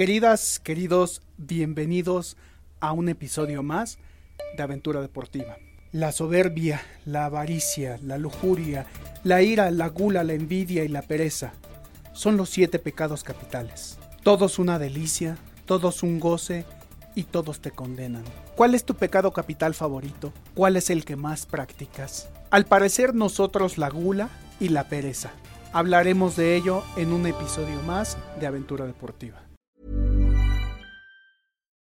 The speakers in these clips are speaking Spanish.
Queridas, queridos, bienvenidos a un episodio más de Aventura Deportiva. La soberbia, la avaricia, la lujuria, la ira, la gula, la envidia y la pereza son los siete pecados capitales. Todos una delicia, todos un goce y todos te condenan. ¿Cuál es tu pecado capital favorito? ¿Cuál es el que más practicas? Al parecer nosotros la gula y la pereza. Hablaremos de ello en un episodio más de Aventura Deportiva.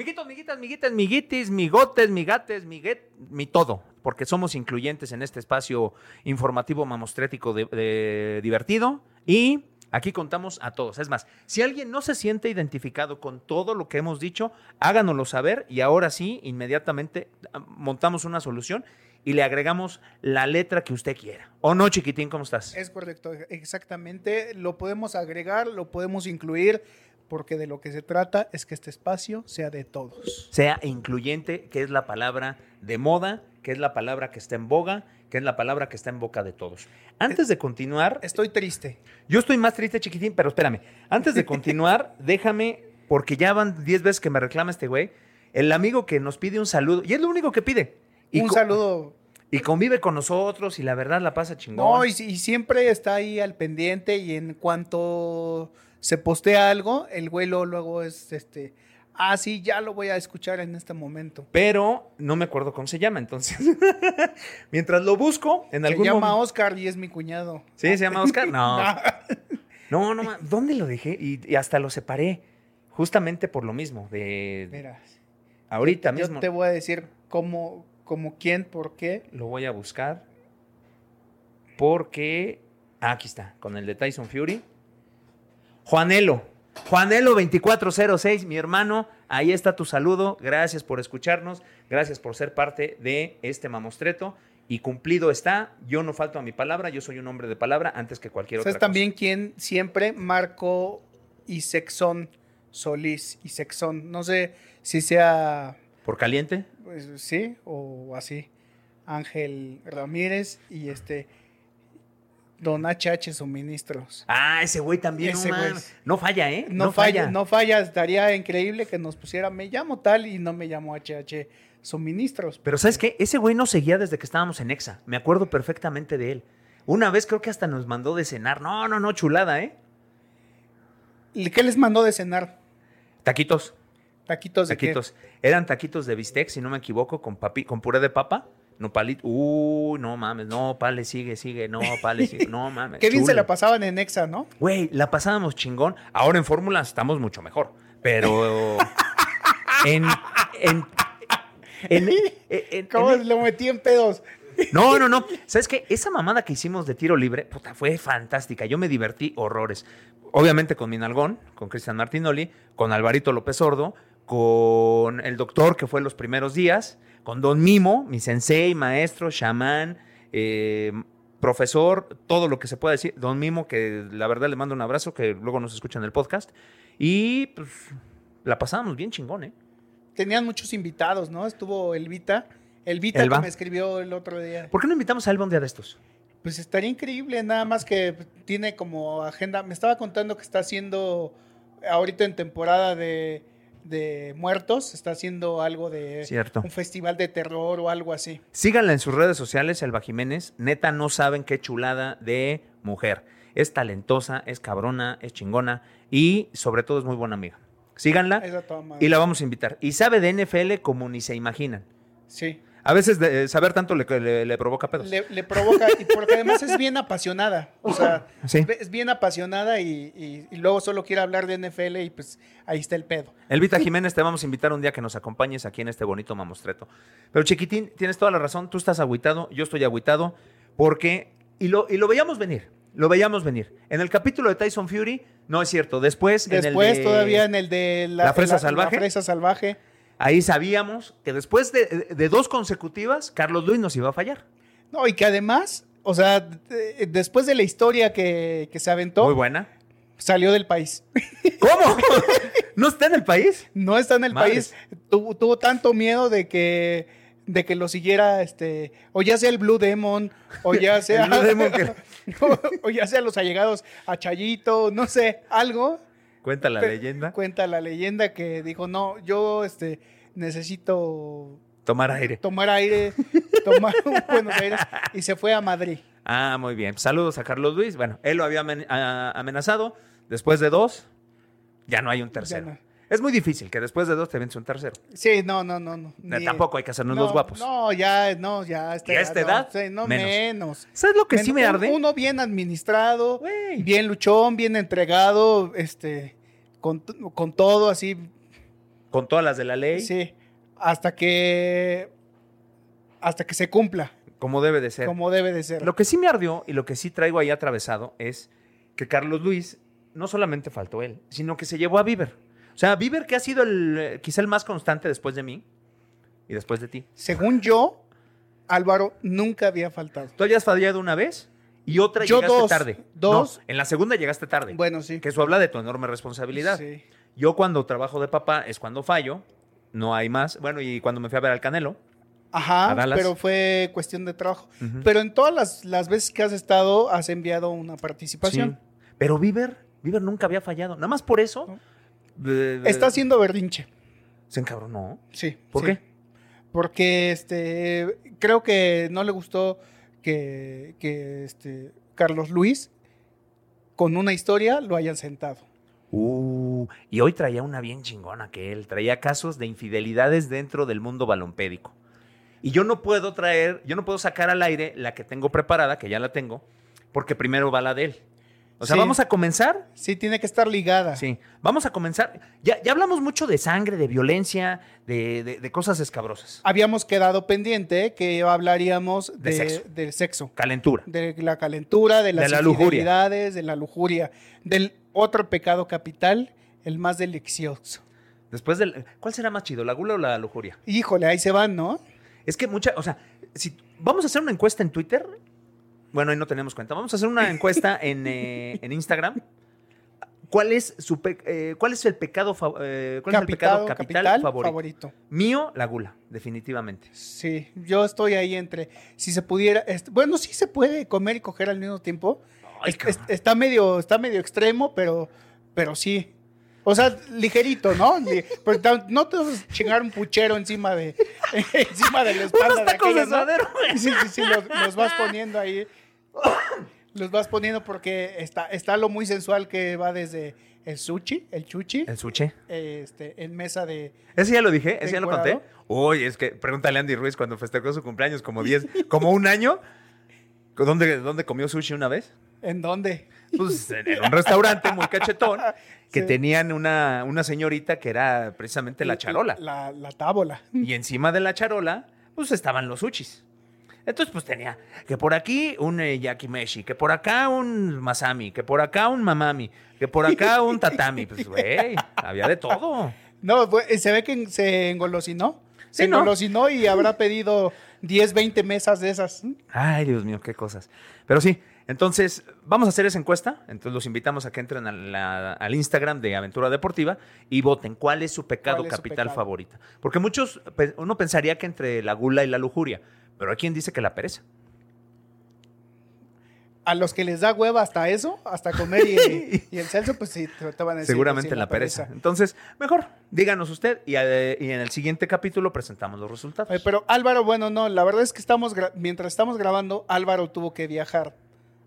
Miguitos, miguitas, miguitas, miguitis, migotes, migates, miguet, mi todo, porque somos incluyentes en este espacio informativo mamostrético de, divertido y aquí contamos a todos. Es más, si alguien no se siente identificado con todo lo que hemos dicho, háganoslo saber y ahora sí, inmediatamente ah, montamos una solución y le agregamos la letra que usted quiera. ¿O no, chiquitín? ¿Cómo estás? Es correcto, exactamente. Lo podemos agregar, lo podemos incluir, porque de lo que se trata es que este espacio sea de todos. Sea incluyente, que es la palabra de moda, que es la palabra que está en boga, que es la palabra que está en boca de todos. Antes de continuar... Estoy triste. Yo estoy más triste, chiquitín, pero espérame. Antes de continuar, déjame, porque ya van 10 veces que me reclama este güey, el amigo que nos pide un saludo, y es lo único que pide. Y un saludo. Y convive con nosotros y la verdad la pasa chingón. No, y, y siempre está ahí al pendiente y en cuanto se postea algo, el güey luego, luego es este, ah, sí, ya lo voy a escuchar en este momento. Pero no me acuerdo cómo se llama, entonces. Mientras lo busco, en Se algún llama momento. Oscar y es mi cuñado. ¿Sí? ¿Se llama Oscar? No. No, no, ¿dónde lo dejé? Y, y hasta lo separé. Justamente por lo mismo. De Mira, ahorita yo mismo te voy a decir cómo, cómo quién, por qué. lo voy a buscar. Porque. ah, aquí está, con el de Tyson Fury. Juanelo. Juanelo 2406, mi hermano. Ahí está tu saludo. Gracias por escucharnos. Gracias por ser parte de este mamostreto. Y cumplido está. Yo no falto a mi palabra. Yo soy un hombre de palabra antes que cualquier otra ¿Sabes cosa. también quién siempre? Marco Isexón Solís. Isexón. No sé si sea, ¿Por caliente? pues, sí o así. Ángel Ramírez y este. Don HH Suministros. Ah, ese güey también. Ese no, güey. no falla, ¿eh? No, falla, no falla. Estaría increíble que nos pusiera me llamo tal y no me llamo HH Suministros. Pero ¿sabes qué? Ese güey nos seguía desde que estábamos en Exa. Me acuerdo perfectamente de él. Una vez creo que hasta nos mandó de cenar. No, no, no, chulada, ¿eh? ¿Y ¿Qué les mandó de cenar? Taquitos. Taquitos de qué? Taquitos. Eran taquitos de bistec, si no me equivoco, con papi, con puré de papa. No, palito. Uy, no mames. No, pale, sigue, sigue. No, pale, sigue. No mames. Qué bien se la pasaban en Exa, ¿no? Güey, la pasábamos chingón. Ahora en fórmula estamos mucho mejor. Pero en... en, en- en- ¿Cómo lo metí en pedos? No, no, no. ¿Sabes qué? Esa mamada que hicimos de tiro libre, puta, fue fantástica. Yo me divertí horrores. Obviamente con mi nalgón, con Cristian Martinoli, con Alvarito López Sordo, con el doctor que fue los primeros días, con Don Mimo, mi sensei, maestro, chamán, eh, profesor, todo lo que se pueda decir. Don Mimo, que la verdad le mando un abrazo, que luego nos escucha en el podcast. Y pues la pasábamos bien chingón, ¿eh? Tenían muchos invitados, ¿no? Estuvo Elvita. Elvita Elba. que me escribió el otro día. ¿Por qué no invitamos a Elba un día de estos? Pues estaría increíble, nada más que tiene como agenda. Me estaba contando que está haciendo ahorita en temporada de, de muertos, está haciendo algo de Cierto. un festival de terror o algo así. Síganla en sus redes sociales, Elba Jiménez. Neta, no saben qué chulada de mujer. Es talentosa, es cabrona, es chingona y sobre todo es muy buena amiga. Síganla y la vamos a invitar. Y sabe de NFL como ni se imaginan. Sí. A veces de- saber tanto le, le- le provoca pedos. Le, le provoca, y porque además es bien apasionada. O sea, Sí. es bien apasionada y, y- y luego solo quiere hablar de NFL y pues ahí está el pedo. Elvita Jiménez, te vamos a invitar un día que nos acompañes aquí en este bonito mamostreto. Pero chiquitín, tienes toda la razón, tú estás agüitado, yo estoy agüitado, porque, y lo, y lo veíamos venir, lo veíamos venir. En el capítulo de Tyson Fury, no es cierto, después... en el Después, de- todavía en el de la, La fresa la- salvaje. la fresa salvaje. Ahí sabíamos que después de, de dos consecutivas, Carlos Luis nos iba a fallar. No, y que además, o sea, de- después de la historia que, que se aventó, Muy buena. salió del país. ¿Cómo? ¿No está en el país? No está en el Madres. país. Tuvo, tuvo tanto miedo de que de que lo siguiera este o ya sea el Blue Demon o ya sea Blue Demon que- o, o ya sea los allegados a Chayito, no sé, algo. Cuenta la leyenda. Cuenta la leyenda que dijo, "No, yo este necesito Tomar aire. tomar aire, tomar un Buenos Aires" y se fue a Madrid. Ah, muy bien. Saludos a Carlos Luis. Bueno, él lo había amenazado. Después de dos, ya no hay un tercero. no. Es muy difícil que después de dos te vence un tercero. Sí, no, no, no, no. Ni- Tampoco hay que hacernos no, los guapos. No, ya, no, ya. esta ¿Y a esta edad? no, Menos. menos. ¿Sabes lo que sí me arde? Uno bien administrado, bien luchón, bien entregado, este, con, con todo así, Con todas las de la ley, sí, hasta que, hasta que se cumpla, como debe de ser. como debe de ser. Lo que sí me ardió y lo que sí traigo ahí atravesado es que Carlos Luis no solamente faltó él, sino que se llevó a Bieber. O sea, Bieber que ha sido el, eh, quizá el más constante después de mí y después de ti. Según yo, Álvaro nunca había faltado. Tú habías fallado una vez y otra Yo llegaste dos, tarde. dos. No, en la segunda llegaste tarde. Bueno, sí. Que eso habla de tu enorme responsabilidad. Sí. Yo cuando trabajo de papá es cuando fallo, no hay más. Bueno, y cuando me fui a ver al Canelo. Ajá, pero fue cuestión de trabajo. Pero en todas las, las veces que has estado, has enviado una participación. Sí. Pero Bieber, Bieber nunca había fallado. Nada más por eso. Está haciendo berrinche. Se encabronó. Sí. ¿Por sí. qué? Porque este creo que no le gustó que, que este Carlos Luis con una historia lo hayan sentado. Uh, y hoy traía una bien chingona que él. Traía casos de infidelidades dentro del mundo balompédico. Y yo no puedo traer, yo no puedo sacar al aire la que tengo preparada, que ya la tengo, porque primero va la de él. O sea, Sí. vamos a comenzar. Sí, tiene que estar ligada. Sí, vamos a comenzar. Ya, ya hablamos mucho de sangre, de violencia, de, de- de cosas escabrosas. Habíamos quedado pendiente que hablaríamos De de, sexo. del sexo, Calentura. de la calentura, de las De la lujuria. infidelidades, de la lujuria, del otro pecado capital, el más delicioso. Después del. ¿Cuál será más chido, la gula o la lujuria? Híjole, ahí se van, ¿no? Es que mucha, o sea, si vamos a hacer una encuesta en Twitter, bueno, ahí no tenemos cuenta. Vamos a hacer una encuesta en, eh, en Instagram. ¿Cuál es su pe- eh, cuál es el pecado eh, cuál es el pecado capital, favorito? Mío, la gula, definitivamente. Sí, yo estoy ahí entre. Si se pudiera. bueno, sí se puede comer y coger al mismo tiempo. Ay, Es- cabrón. es- está, medio, está medio extremo, pero, pero sí. O sea, ligerito, ¿no? Pero no te vas a chingar un puchero encima de, encima de la espalda. Unos tacos de aquellos, ¿no? Sí, sí, sí, los, los vas poniendo ahí. Los vas poniendo porque está, está lo muy sensual que va desde el sushi, el chuchi, El suche. este, en mesa de. Ese ya lo dije, ese ya lo conté. Uy, es que pregúntale a Andy Ruiz cuando festejó su cumpleaños como 10, como un año. ¿Dónde, ¿Dónde comió sushi una vez? ¿En dónde? Pues en en un restaurante muy cachetón que Sí. tenían una, una señorita que era precisamente la charola. La, la tábola. Y encima de la charola, pues estaban los sushis. Entonces, pues tenía que por aquí un eh, yakimeshi, que por acá un masami, que por acá un mamami, que por acá un tatami. Pues, güey, había de todo. No, fue- se ve que se engolosinó. Se Sí, ¿no? engolosinó y habrá pedido 10, 20 mesas de esas. Ay, Dios mío, qué cosas. Pero sí, entonces vamos a hacer esa encuesta. Entonces los invitamos a que entren a la- al Instagram de Aventura Deportiva y voten cuál es su pecado ¿Cuál es su capital pecado? favorita. Porque muchos, uno pensaría que entre la gula y la lujuria, pero hay quien dice que la pereza. A los que les da hueva hasta eso, hasta comer y, y el Celso, pues sí, te, te van a decir. Seguramente sí, la pereza. Entonces, mejor, díganos usted y, eh, y en el siguiente capítulo presentamos los resultados. Oye, pero Álvaro, bueno, no, la verdad es que estamos, mientras estamos grabando, Álvaro tuvo que viajar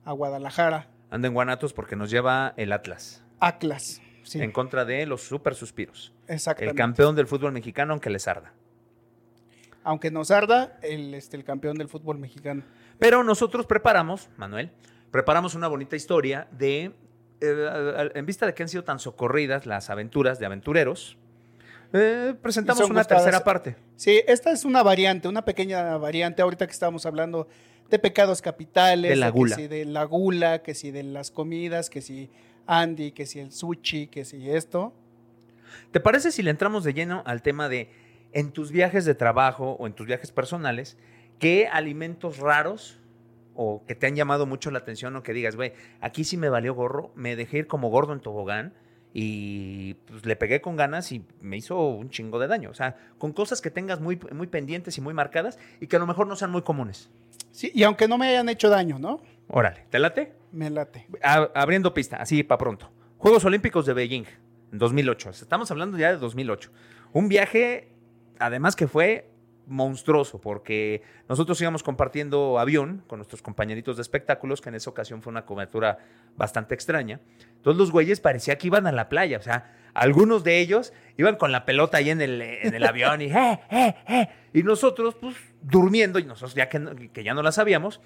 a Guadalajara, Anda en Guanatos porque nos lleva el Atlas Atlas. Sí, en contra de los super suspiros. El exactamente. campeón del fútbol mexicano, aunque les arda. Aunque nos arda, el, este, el campeón del fútbol mexicano. Pero nosotros preparamos, Manuel, preparamos una bonita historia de, eh, en vista de que han sido tan socorridas las aventuras de aventureros, eh, presentamos una gustadas. tercera parte. Sí, esta es una variante, una pequeña variante. Ahorita que estábamos hablando de pecados capitales, De la que gula. si de la gula, que si de las comidas, que si Andy, que si el sushi, que si esto. ¿Te parece si le entramos de lleno al tema de en tus viajes de trabajo o en tus viajes personales, qué alimentos raros o que te han llamado mucho la atención o que digas, güey, aquí sí me valió gorro, me dejé ir como gordo en tobogán y pues, le pegué con ganas y me hizo un chingo de daño? O sea, con cosas que tengas muy, muy pendientes y muy marcadas y que a lo mejor no sean muy comunes. Sí, y aunque no me hayan hecho daño, ¿no? Órale, ¿te late? Me late. A- abriendo pista, así para pronto. Juegos Olímpicos de Beijing, en 2008. Estamos hablando ya de 2008. Un viaje, además que fue monstruoso, porque nosotros íbamos compartiendo avión con nuestros compañeritos de espectáculos, que en esa ocasión fue una cobertura bastante extraña. Todos los güeyes parecía que iban a la playa, o sea, algunos de ellos iban con la pelota ahí en el, en el avión y, eh, eh, eh. y nosotros, pues, durmiendo, y nosotros ya que, que ya no la sabíamos,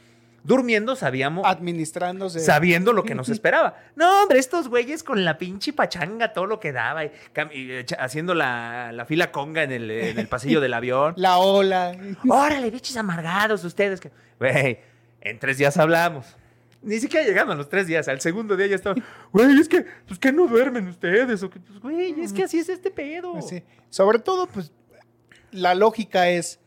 durmiendo sabíamos, Administrándose. sabiendo lo que nos esperaba. No, hombre, estos güeyes con la pinche pachanga, todo lo que daba, y y haciendo la, la fila conga en el, en el pasillo del avión. La ola. Órale, bichos amargados ustedes. que- Güey, en tres días hablamos. Ni siquiera llegando a los tres días. Al segundo día ya estaba, güey, es que, pues que no duermen ustedes. O que, pues, güey, es que así es este pedo. Sí. Sobre todo, pues, la lógica es,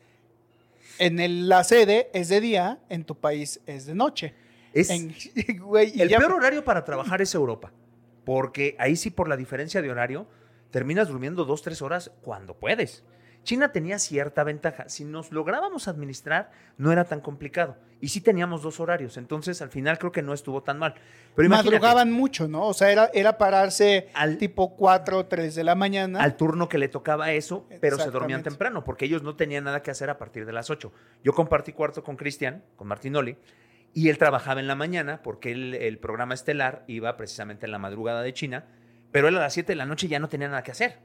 en el- la sede es de día, en tu país es de noche. Es- En- güey, y El ya- peor horario para trabajar es Europa. Porque ahí sí, por la diferencia de horario, terminas durmiendo dos, tres horas cuando puedes. China tenía cierta ventaja. Si nos lográbamos administrar, no era tan complicado. Y sí teníamos dos horarios. Entonces, al final creo que no estuvo tan mal. Pero madrugaban mucho, ¿no? O sea, era, era pararse Al- tipo 4 o 3 de la mañana. al turno que le tocaba eso, pero se dormían temprano, porque ellos no tenían nada que hacer a partir de las 8. Yo compartí cuarto con Cristian, con Martinoli, y él trabajaba en la mañana, porque él- el programa estelar iba precisamente en la madrugada de China, pero él a las 7 de la noche ya no tenía nada que hacer.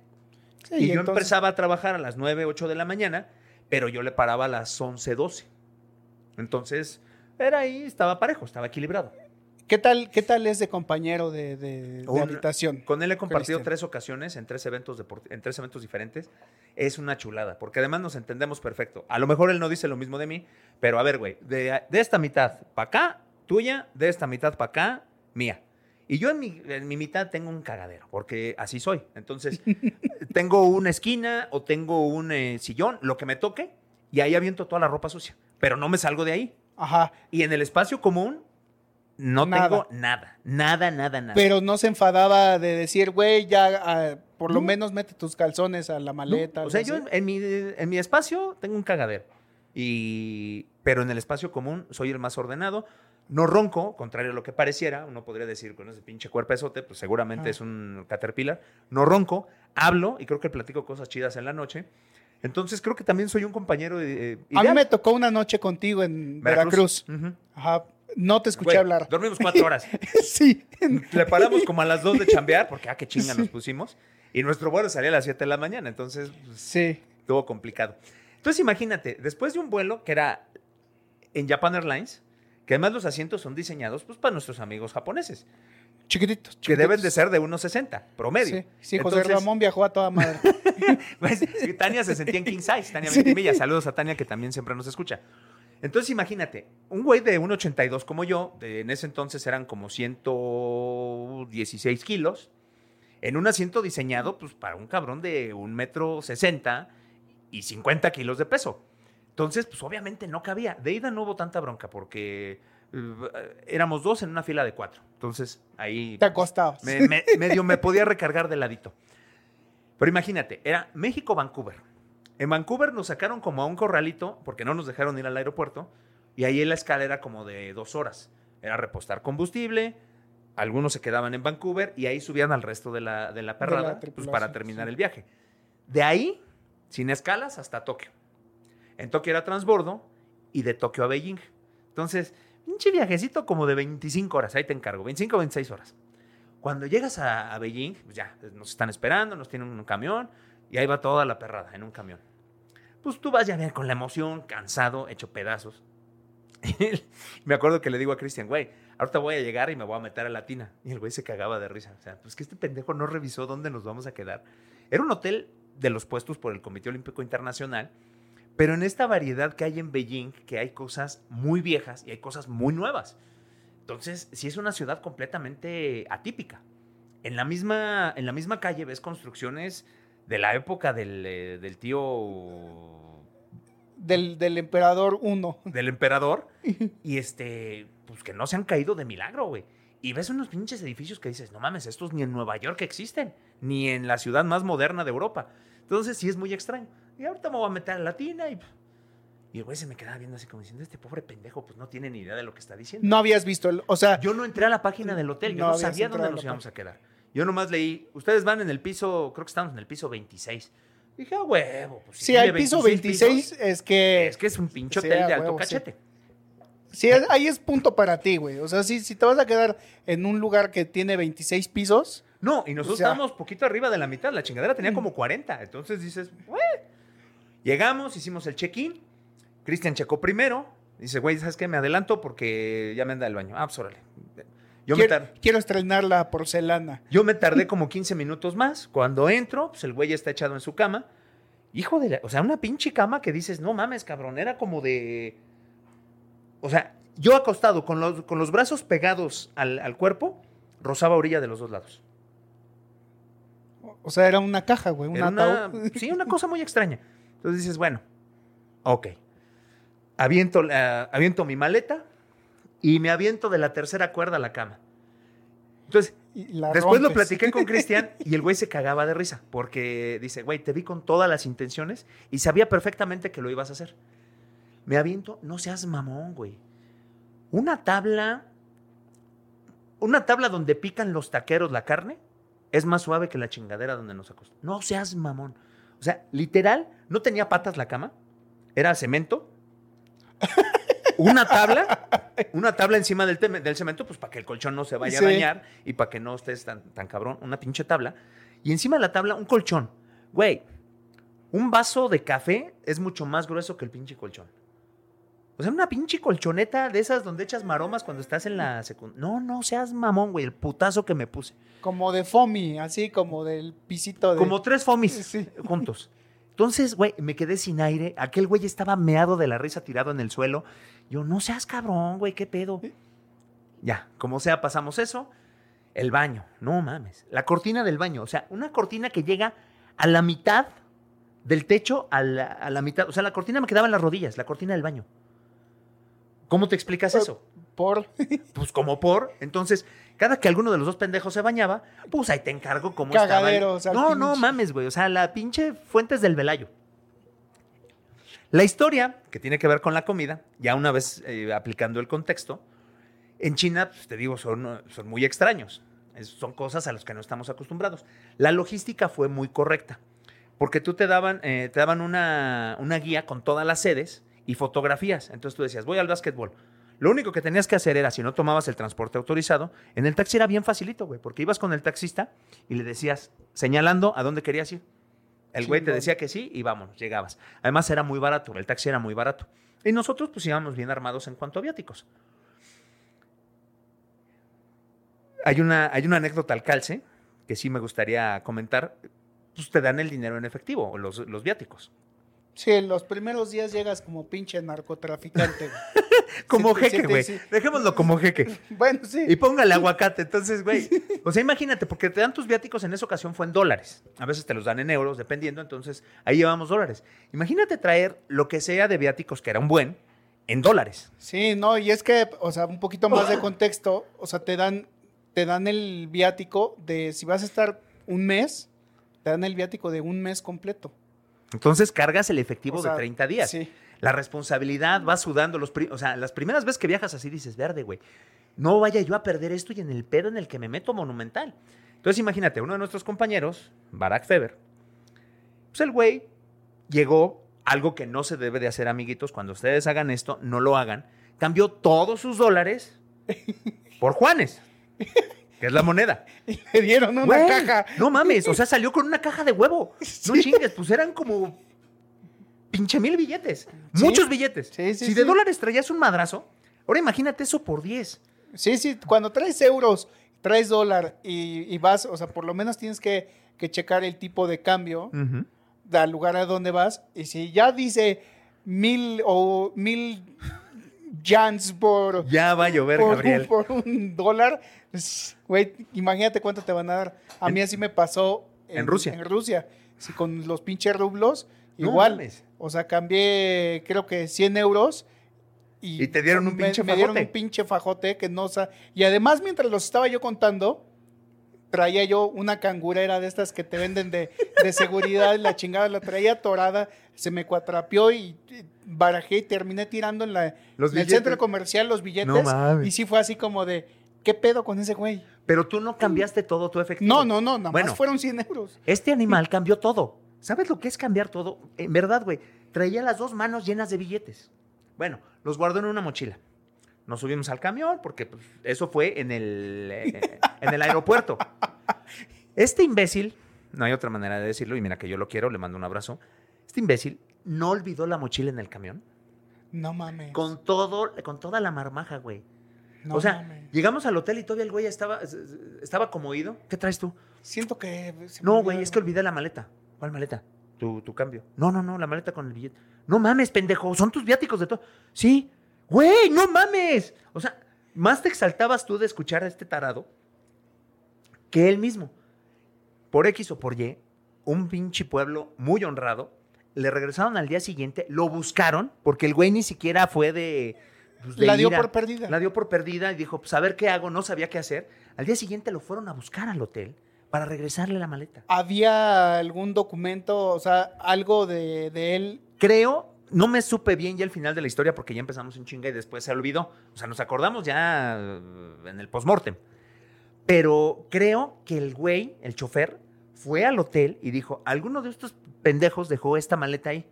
Sí, y yo entonces- empezaba a trabajar a las 9, 8 de la mañana, pero yo le paraba a las 11, 12. Entonces, era ahí, estaba parejo, estaba equilibrado. ¿Qué tal, ¿Qué tal es de compañero de, de- de Un- habitación? Con él he compartido Cristian. tres ocasiones en tres eventos en tres eventos diferentes. Es una chulada, porque además nos entendemos perfecto. A lo mejor él no dice lo mismo de mí, pero a ver, güey, de, de esta mitad para acá, tuya, de esta mitad para acá, mía. Y yo en mi, en mi mitad tengo un cagadero, porque así soy. Entonces, tengo una esquina o tengo un eh, sillón, lo que me toque, y ahí aviento toda la ropa sucia. Pero no me salgo de ahí. Ajá. Y en el espacio común, no Nada. tengo nada. Nada, nada, nada. Pero no se enfadaba de decir, güey, ya ah, por lo No. menos mete tus calzones a la No, maleta. o sea, yo en mi, en mi espacio tengo un cagadero. Y, pero en el espacio común soy el más ordenado. No ronco, contrario a lo que pareciera. Uno podría decir con ese pinche cuerpezote, pues seguramente Ah. es un caterpillar. No ronco, hablo y creo que platico cosas chidas en la noche. Entonces creo que también soy un compañero eh, A mí me tocó una noche contigo en Veracruz. Ujú. Ajá. No te escuché Güey, hablar. Dormimos cuatro horas. sí. Le paramos como a las dos de chambear, porque ah, qué chinga nos pusimos. Y nuestro vuelo salía a las 7 de la mañana. Entonces, pues, Sí. estuvo complicado. Entonces imagínate, después de un vuelo que era en Japan Airlines, que además los asientos son diseñados pues, para nuestros amigos japoneses, Chiquititos. que deben de chiquititos. ser de 1,60 promedio. Sí, sí José Entonces, Ramón viajó a toda madre. pues, Tania se sentía en king size, Tania Sí. Ventimilla. Saludos a Tania que también siempre nos escucha. Entonces imagínate, un güey de 1,82 como yo, de- en ese entonces eran como 116 kilos, en un asiento diseñado pues para un cabrón de un metro 60 y 50 kilos de peso. Entonces, pues obviamente no cabía. De ida no hubo tanta bronca porque eh, éramos dos en una fila de cuatro. Entonces ahí Te acostabas. me, me- medio me podía recargar de ladito. Pero imagínate, era México-Vancouver. En Vancouver nos sacaron como a un corralito porque no nos dejaron ir al aeropuerto y ahí en la escala era como de dos horas. Era repostar combustible, algunos se quedaban en Vancouver y ahí subían al resto de la, de la perrada pues, para terminar sí. el viaje. De ahí, sin escalas, hasta Tokio. En Tokio era transbordo y de Tokio a Beijing. Entonces, pinche viajecito como de 25 horas, ahí te encargo, 25 o 26 horas. Cuando llegas a, Beijing, pues ya, nos están esperando, nos tienen un camión y ahí va toda la perrada en un camión. pues tú vas ya bien con la emoción, cansado, hecho pedazos. me acuerdo que le digo a Cristian, güey, ahorita voy a llegar y me voy a meter a la tina. Y el güey se cagaba de risa. O sea, pues que este pendejo no revisó dónde nos vamos a quedar. Era un hotel de los puestos por el Comité Olímpico Internacional, pero en esta variedad que hay en Beijing, que hay cosas muy viejas y hay cosas muy nuevas. Entonces, sí es una ciudad completamente atípica. En la misma, en la misma calle ves construcciones de la época del, eh, del tío del, del emperador 1. del emperador y este, pues que no se han caído de milagro, güey. Y ves unos pinches edificios que dices, no mames, estos ni en Nueva York existen, ni en la ciudad más moderna de Europa. Entonces sí es muy extraño. Y ahorita me voy a meter a la tina y... Y el güey se me quedaba viendo así como diciendo, este pobre pendejo pues no tiene ni idea de lo que está diciendo. No habías visto, el, o sea... Yo no entré a la página del hotel, yo No sabía dónde a nos íbamos a quedar. Yo nomás leí, ustedes van en el piso, creo que estamos en el piso 26. Dije, ah, huevo. Pues, si tiene hay piso 26 pisos, es que... es que es un pinche Sí, hotel a de alto huevo, sí. cachete. Sí, es- ahí es punto para ti, güey. O sea, si, si te vas a quedar en un lugar que tiene 26 pisos, No, y nosotros O sea- estábamos poquito arriba de la mitad. La chingadera tenía como 40. Entonces dices, güey. Llegamos, hicimos el check-in. Cristian checó primero. Dice, güey, ¿sabes qué? Me adelanto porque ya me anda el baño. Ah, pues órale. Yo me, quiero, tar- quiero estrenar la porcelana. yo me tardé como 15 minutos más. Cuando entro, pues el güey ya está echado en su cama. Hijo de la... O sea, una pinche cama que dices, no mames, cabrón. Era como de... O sea, yo acostado con los, con los brazos pegados al, al cuerpo, rozaba orilla de los dos lados. O sea, era una caja, güey. Un ataúd. sí, una cosa muy extraña. Entonces dices, bueno, ok. Aviento, la- aviento mi maleta y me aviento de la tercera cuerda a la cama. Entonces, después lo platiqué con Cristian y el güey se cagaba de risa porque dice, güey, te vi con todas las intenciones y sabía perfectamente que lo ibas a hacer. Me aviento, no seas mamón, güey. Una tabla, una tabla donde pican los taqueros la carne es más suave que la chingadera donde nos acostamos. No seas mamón. O sea, literal, no tenía patas la cama, era cemento. Una tabla, una tabla encima del, del cemento, pues para que el colchón no se vaya Sí. a dañar y para que no estés tan, tan cabrón, una pinche tabla. Y encima de la tabla, un colchón. Güey, un vaso de café es mucho más grueso que el pinche colchón. O sea, una pinche colchoneta de esas donde echas maromas cuando estás en la secundaria. No, no seas mamón, güey, el putazo que me puse. Como de foamy, así como del pisito de... Como tres fomis Sí. juntos. Entonces, güey, me quedé sin aire. Aquel güey estaba meado de la risa tirado en el suelo. Yo, no seas cabrón, güey, qué pedo. Ya, como sea, pasamos eso. El baño, no mames. La cortina del baño, o sea, una cortina que llega a la mitad del techo, a la, a la mitad. O sea, la cortina me quedaba en las rodillas, la cortina del baño. ¿Cómo te explicas eso? Por... Pues como por. Entonces, cada que alguno de los dos pendejos se bañaba, pues ahí te encargo cómo estaba. Cagaderos al No, no mames, güey. O sea, la pinche Fuentes del Velayo. La historia, que tiene que ver con la comida, ya una vez eh, aplicando el contexto, en China, pues, te digo, son, son muy extraños. Es- son cosas a las que no estamos acostumbrados. La logística fue muy correcta, porque tú te daban, eh, te daban una, una guía con todas las sedes y fotografías. Entonces tú decías, voy al básquetbol. Lo único que tenías que hacer era, si no tomabas el transporte autorizado, en el taxi era bien facilito, güey, porque ibas con el taxista y le decías, señalando a dónde querías ir. El güey te decía que sí y vámonos, llegabas. Además era muy barato, el taxi era muy barato. Y nosotros pues íbamos bien armados en cuanto a viáticos. Hay una, hay una anécdota al calce que sí me gustaría comentar. Pues te dan el dinero en efectivo, o los, los viáticos. Sí, en los primeros días llegas como pinche narcotraficante. Como Sí, jeque, sí, güey. sí. Dejémoslo como jeque. bueno, sí. Y póngale aguacate. Entonces, güey. O sea, imagínate, porque te dan tus viáticos en esa ocasión fue en dólares. A veces te los dan en euros, dependiendo. Entonces, ahí llevamos dólares. Imagínate traer lo que sea de viáticos, que era un buen, en dólares. Sí, no, y es que, o sea, un poquito más de contexto, o sea, te dan, te dan el viático de si vas a estar un mes, te dan el viático de un mes completo. Entonces, cargas el efectivo O sea, de 30 días. Sí. La responsabilidad va sudando. Los o sea, las primeras veces que viajas así dices, verde, güey. No vaya yo a perder esto y en el pedo en el que me meto monumental. Entonces, imagínate, uno de nuestros compañeros, Barack Feber, pues el güey llegó, algo que no se debe de hacer, amiguitos, cuando ustedes hagan esto, no lo hagan, cambió todos sus dólares por Juanes, que es la moneda. Le dieron una Güey, caja. No mames, o sea, salió con una caja de huevo. No chingues, pues eran como pinche mil billetes. Sí. Muchos billetes. Sí, sí, si de sí. dólares traías un madrazo, ahora imagínate eso por 10. Sí, sí, cuando traes euros, traes dólar y, y vas, o sea, por lo menos tienes que, que checar el tipo de cambio Ujú. del lugar a donde vas. Y si ya dice mil o mil yans por, Ya va a llover, por, Gabriel. un, por un dólar, pues, güey, imagínate cuánto te van a dar. A mí así me pasó En Rusia. En Rusia, sí, con los pinches rublos, No igual. mames. o sea, cambié creo que 100 euros. Y te dieron un me- pinche Me dieron fajote. un pinche fajote que no sa- Y además, mientras los estaba yo contando, traía yo una cangurera de estas que te venden de, de seguridad, la chingada la traía atorada, se me cuatrapeó y, y barajé y terminé tirando en, la, Los en el centro comercial los billetes. No y sí fue así como de, ¿qué pedo con ese güey? Pero tú no cambiaste todo tu efectivo. No, no, no, nada Bueno. más fueron 100 euros. Este animal cambió todo. ¿Sabes lo que es cambiar todo? En verdad, güey. Traía las dos manos llenas de billetes. Bueno, los guardó en una mochila. Nos subimos al camión porque pues, eso fue en el, eh, en el aeropuerto. Este imbécil, no hay otra manera de decirlo, y mira que yo lo quiero, le mando un abrazo. Este imbécil no olvidó la mochila en el camión No mames. con todo, con toda la marmaja, güey. No o sea, mames. llegamos al hotel y todavía el güey estaba, estaba como oído. ¿Qué traes tú? Siento que... No, güey, es que olvidé la maleta. ¿Cuál maleta? Tu, tu cambio. No, no, no, la maleta con el billete. No mames, pendejo, son tus viáticos de todo. Sí, güey, no mames. O sea, más te exaltabas tú de escuchar a este tarado que él mismo. Por X o por Y, un pinche pueblo muy honrado, le regresaron al día siguiente, lo buscaron, porque el güey ni siquiera fue de... pues, de La dio por perdida. La dio por perdida y dijo, pues a ver qué hago, no sabía qué hacer. Al día siguiente lo fueron a buscar al hotel para regresarle la maleta. ¿Había algún documento, o sea, algo de, de él? Creo, no me supe bien ya el final de la historia porque ya empezamos en chinga y después se olvidó. O sea, nos acordamos ya eh, en el postmortem. Pero creo que el güey, el chofer, fue al hotel y dijo, alguno de estos pendejos dejó esta maleta ahí.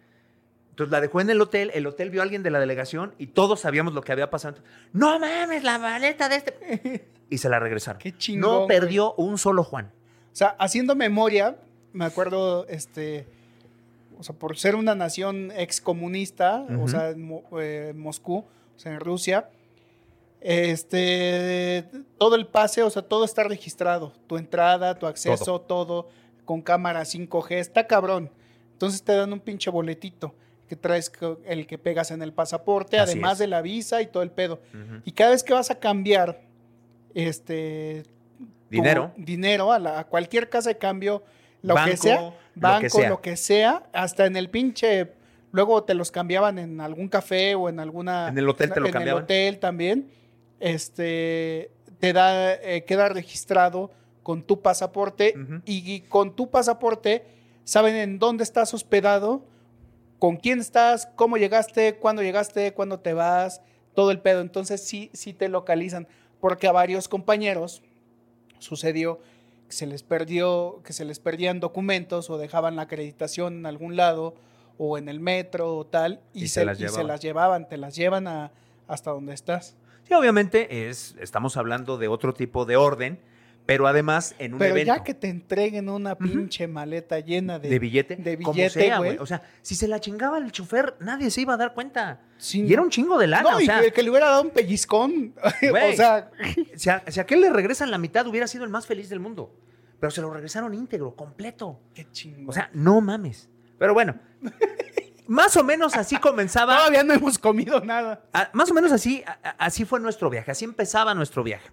Entonces la dejó en el hotel, el hotel vio a alguien de la delegación y todos sabíamos lo que había pasado. No mames, la maleta de este. Y se la regresaron. Qué chingón, No perdió un solo Juan. O sea, haciendo memoria, me acuerdo, este, o sea, por ser una nación excomunista, o Ujú. sea, en Mo- eh, Moscú, o sea, en Rusia, este, todo el pase, o sea, todo está registrado, tu entrada, tu acceso, todo, con cámara 5G, está cabrón. Entonces te dan un pinche boletito que traes el que pegas en el pasaporte, Así además es. de la visa y todo el pedo. Y cada vez que vas a cambiar, este, Dinero. dinero a, la- a cualquier casa de cambio, lo que Banco, lo banco, que sea. lo que sea, hasta en el pinche, luego te los cambiaban en algún café o en alguna... En el hotel te lo en cambiaban. el hotel también, este, te da, eh, queda registrado con tu pasaporte y, y con tu pasaporte saben en dónde estás hospedado, con quién estás, cómo llegaste, cuándo llegaste, cuándo te vas, todo el pedo. Entonces sí, sí te localizan, porque a varios compañeros sucedió que se les perdió, que se les perdían documentos o dejaban la acreditación en algún lado o en el metro o tal y, Y se, las y se llevaban. las llevaban, te las llevan a, hasta donde estás. Sí, obviamente es, estamos hablando de otro tipo de orden, pero además en un Pero evento ya que te entreguen una pinche maleta llena de, de billete, de como billete, sea, güey. O sea, si se la chingaba el chofer, nadie se iba a dar cuenta. Sí, y era un chingo de lana, no, o y sea, que, le hubiera dado un pellizcón. O sea, si a, si a aquel le regresan la mitad, hubiera sido el más feliz del mundo. Pero se lo regresaron íntegro, completo. qué chingo. O sea, no mames. Pero bueno, más o menos así comenzaba. todavía no hemos comido nada. Ah, más o menos así, a- así fue nuestro viaje, así empezaba nuestro viaje.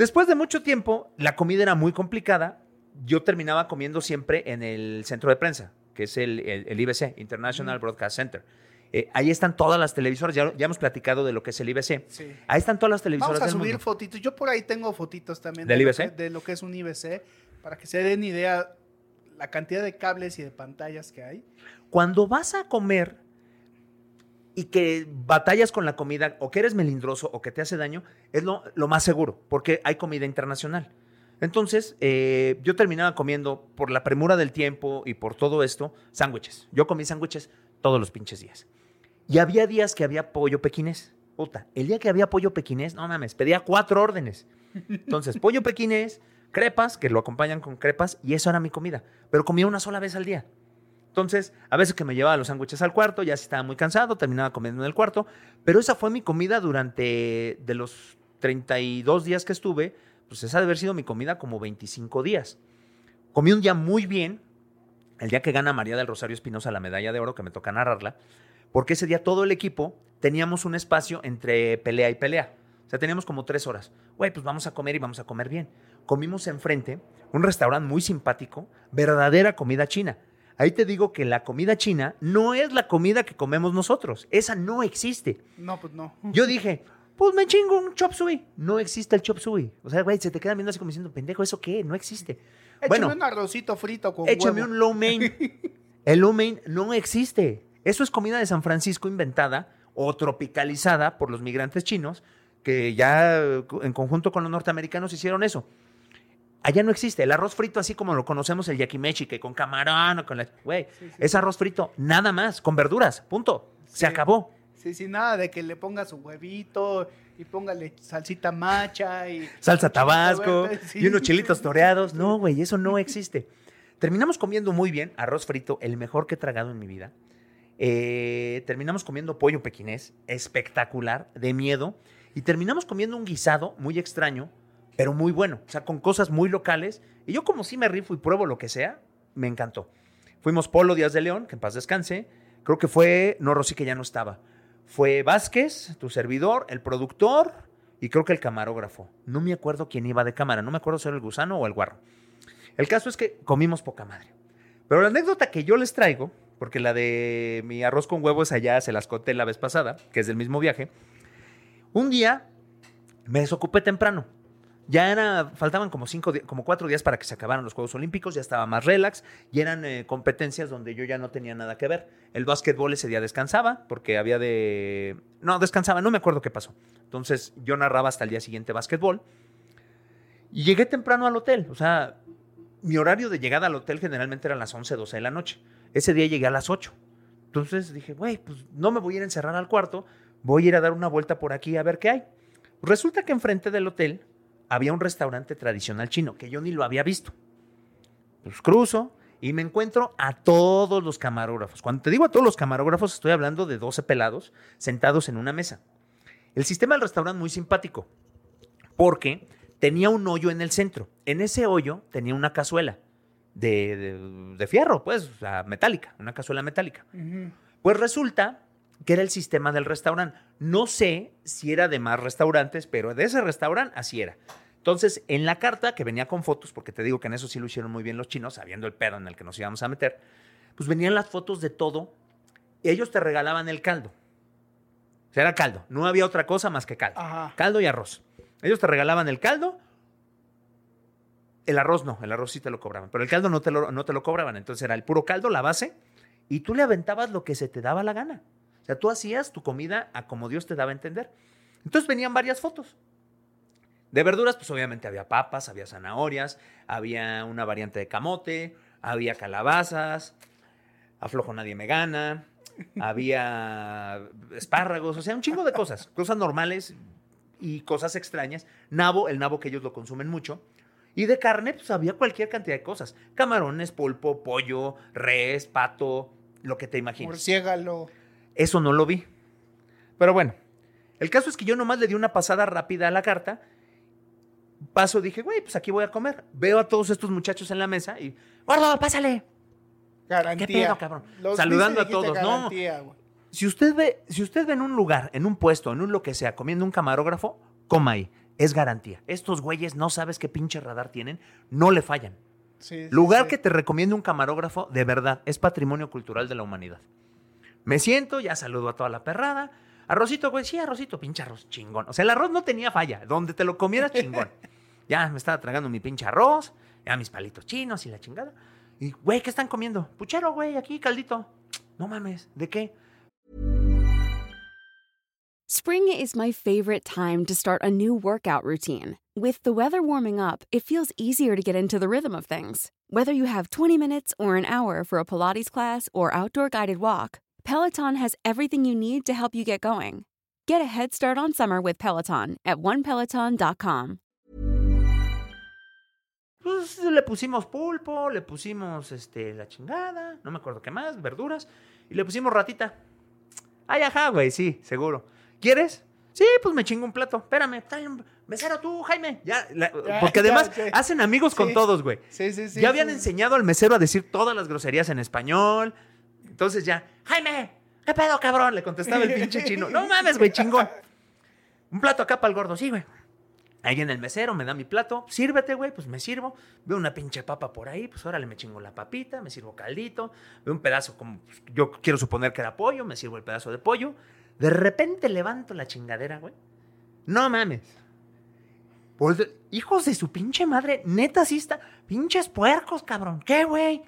Después de mucho tiempo, la comida era muy complicada. Yo terminaba comiendo siempre en el centro de prensa, que es el, el- el IBC, International Broadcast Center. Eh, ahí están todas las televisoras, ya, ya hemos platicado de lo que es el IBC. Sí. Ahí están todas las televisoras Vamos a del subir mundo. fotitos. Yo por ahí tengo fotitos también ¿Del de, lo IBC? que, de lo que es un IBC, para que se den idea la cantidad de cables y de pantallas que hay. Cuando vas a comer y que batallas con la comida, o que eres melindroso o que te hace daño, es lo, lo más seguro, porque hay comida internacional. Entonces, eh, yo terminaba comiendo, por la premura del tiempo y por todo esto, sándwiches. Yo comí sándwiches todos los pinches días. Y había días que había pollo pequinés. Puta, el día que había pollo pequinés, no mames, pedía cuatro órdenes. Entonces, pollo pequinés, crepas, que lo acompañan con crepas, y eso era mi comida. Pero comía una sola vez al día. Entonces, a veces que me llevaba los sándwiches al cuarto, ya si estaba muy cansado, terminaba comiendo en el cuarto. Pero esa fue mi comida durante, de los 32 días que estuve, pues esa debe haber sido mi comida como 25 días. Comí un día muy bien, el día que gana María del Rosario Espinosa la medalla de oro, que me toca narrarla, porque ese día todo el equipo teníamos un espacio entre pelea y pelea. O sea, teníamos como tres horas. Güey, pues vamos a comer y vamos a comer bien. Comimos enfrente un restaurante muy simpático, verdadera comida china. Ahí te digo que la comida china no es la comida que comemos nosotros. Esa no existe. No, pues no. Yo dije, pues me chingo un chop suey. No existe el chop suey. O sea, güey, se te quedan viendo así como diciendo, pendejo, ¿eso qué? No existe. Échame bueno, un arrocito frito con échame huevo. un lo mein. El lo mein no existe. Eso es comida de San Francisco inventada o tropicalizada por los migrantes chinos que ya en conjunto con los norteamericanos hicieron eso. Allá no existe. El arroz frito, así como lo conocemos, el yakimechi, que con camarón o con la. Güey, Sí, sí, es arroz frito, nada más, con verduras, punto. Se acabó. Sí, sí, nada de que le ponga su huevito y póngale salsita macha y... Salsa tabasco verde, sí. y unos chilitos toreados. No, güey, eso no existe. Terminamos comiendo muy bien, arroz frito, el mejor que he tragado en mi vida. Eh, terminamos comiendo pollo pequinés, espectacular, de miedo. Y terminamos comiendo un guisado muy extraño, pero muy bueno. O sea, con cosas muy locales. Y yo como sí me rifo y pruebo lo que sea, me encantó. Fuimos Polo Díaz de León, que en paz descanse. Creo que fue, no, Rosy, que ya no estaba. Fue Vázquez, tu servidor, el productor y creo que el camarógrafo. No me acuerdo quién iba de cámara. No me acuerdo si era el gusano o el guarro. El caso es que comimos poca madre. Pero la anécdota que yo les traigo, porque la de mi arroz con huevos allá se las conté la vez pasada, que es del mismo viaje. Un día me desocupé temprano. Ya era, faltaban como cinco, como cuatro días para que se acabaran los Juegos Olímpicos, ya estaba más relax y eran eh, competencias donde yo ya no tenía nada que ver. El básquetbol ese día descansaba porque había de, no descansaba, no me acuerdo qué pasó. Entonces yo narraba hasta el día siguiente básquetbol y llegué temprano al hotel. O sea, mi horario de llegada al hotel generalmente era a las 11, 12 de la noche. Ese día llegué a las 8. Entonces dije, güey, pues no me voy a ir a encerrar al cuarto, voy a ir a dar una vuelta por aquí a ver qué hay. Resulta que enfrente del hotel había un restaurante tradicional chino que yo ni lo había visto. Pues cruzo y me encuentro a todos los camarógrafos. Cuando te digo a todos los camarógrafos, estoy hablando de 12 pelados sentados en una mesa. El sistema del restaurante muy simpático, porque tenía un hoyo en el centro. En ese hoyo tenía una cazuela de, de- de fierro, pues, o sea, metálica, una cazuela metálica. Pues resulta que era el sistema del restaurante. No sé si era de más restaurantes, pero de ese restaurante así era. Entonces, en la carta que venía con fotos, porque te digo que en eso sí lo hicieron muy bien los chinos, sabiendo el pedo en el que nos íbamos a meter, pues venían las fotos de todo. Y ellos te regalaban el caldo. O sea, era caldo. No había otra cosa más que caldo. Ajá. Caldo y arroz. Ellos te regalaban el caldo. El arroz no, el arroz sí te lo cobraban, pero el caldo no te lo, no te lo cobraban. Entonces era el puro caldo, la base, y tú le aventabas lo que se te daba la gana. O sea, tú hacías tu comida a como Dios te daba a entender. Entonces venían varias fotos. De verduras, pues obviamente había papas, había zanahorias, había una variante de camote, había calabazas, aflojo nadie me gana, había espárragos, o sea, un chingo de cosas, cosas normales y cosas extrañas. Nabo, el nabo que ellos lo consumen mucho. Y de carne, pues había cualquier cantidad de cosas. Camarones, pulpo, pollo, res, pato, lo que te imagines. Murciégalo. Eso no lo vi. Pero bueno, el caso es que yo nomás le di una pasada rápida a la carta. Paso, dije, güey, pues aquí voy a comer. Veo a todos estos muchachos en la mesa y, gordo, pásale. Garantía. ¿Qué pedo, cabrón? Los Saludando a todos, no. garantía. Si usted ve, si usted ve en un lugar, en un puesto, en un lo que sea, comiendo un camarógrafo, coma ahí. Es garantía. Estos güeyes no sabes qué pinche radar tienen, no le fallan. Sí, Lugar sí. que te recomiendo un camarógrafo, de verdad, es patrimonio cultural de la humanidad. Me siento, ya saludo a toda la perrada. Arrocito, güey, sí, arrocito, pinche arroz, chingón. O sea, el arroz no tenía falla, donde te lo comieras, chingón. ya me estaba tragando mi pinche arroz, ya mis palitos chinos y la chingada. Y, güey, ¿qué están comiendo? Puchero, güey, aquí, caldito. No mames, ¿de qué? Spring is my favorite time to start a new workout routine. With the weather warming up, it feels easier to get into the rhythm of things. Whether you have 20 minutes or an hour for a Pilates class or outdoor guided walk, Peloton has everything you need to help you get going. Get a head start on summer with Peloton at onepeloton.com. Pues le pusimos pulpo, le pusimos este, la chingada, no me acuerdo qué más, verduras, y le pusimos ratita. Ay, ajá, güey, sí, seguro. ¿Quieres? Sí, pues me chingo un plato. Espérame, trae un mesero tú, Jaime. Ya, la- Ya, porque además ya, sí. hacen amigos con Sí. todos, güey. Sí, sí, sí. ya habían sí. enseñado al mesero a decir todas las groserías en español. Entonces ya, Jaime, ¿qué pedo, cabrón? Le contestaba el pinche chino. No mames, güey, chingón. Un plato acá para el gordo, sí, güey. Ahí en el mesero me da mi plato, sírvete, güey, pues me sirvo. Veo una pinche papa por ahí, pues órale, me chingo la papita, me sirvo caldito. Veo un pedazo como, pues, yo quiero suponer que era pollo, me sirvo el pedazo de pollo. De repente levanto la chingadera, güey. No mames. Volte- Hijos de su pinche madre, neta sí está. Pinches puercos, cabrón. ¿Qué, güey?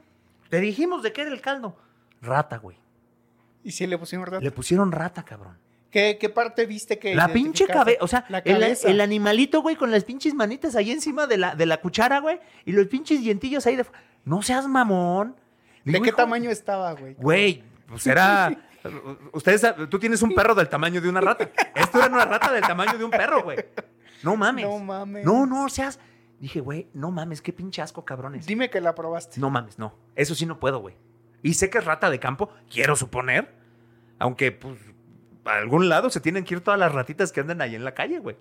Te dijimos de qué era el caldo. Rata, güey. Y sí le pusimos rato. Le pusieron rata, cabrón. ¿Qué, qué parte viste que La pinche cabeza, o sea, el, animalito, güey, con las pinches manitas ahí encima de la, de la cuchara, güey, y los pinches dientillos ahí de... No seas mamón. ¿De qué hijo- tamaño estaba, güey? Güey, pues era... Ustedes, tú tienes un perro del tamaño de una rata. Esto era una rata del tamaño de un perro, güey. No mames. No mames. No, no, seas... Dije, güey, no mames, qué pinche asco, cabrones. Dime que la probaste. No mames, no. Eso sí no puedo, güey. Y sé que es rata de campo, quiero suponer. Aunque, pues, a algún lado se tienen que ir todas las ratitas que andan ahí en la calle, güey.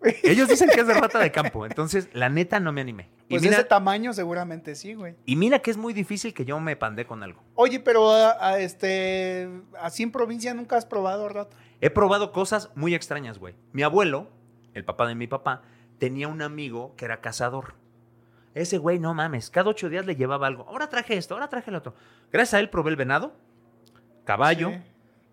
Ellos dicen que es de rata de campo, entonces la neta no me animé. Y Pues mira, ese tamaño seguramente sí, güey. y mira que es muy difícil que yo me pandé con algo. Oye, pero a- a este así en provincia nunca has probado rata. He probado cosas muy extrañas, güey. Mi abuelo, el papá de mi papá, tenía un amigo que era cazador. Ese güey, no mames, cada ocho días le llevaba algo. Ahora traje esto, ahora traje el otro. Gracias a él probé el venado, caballo, Sí,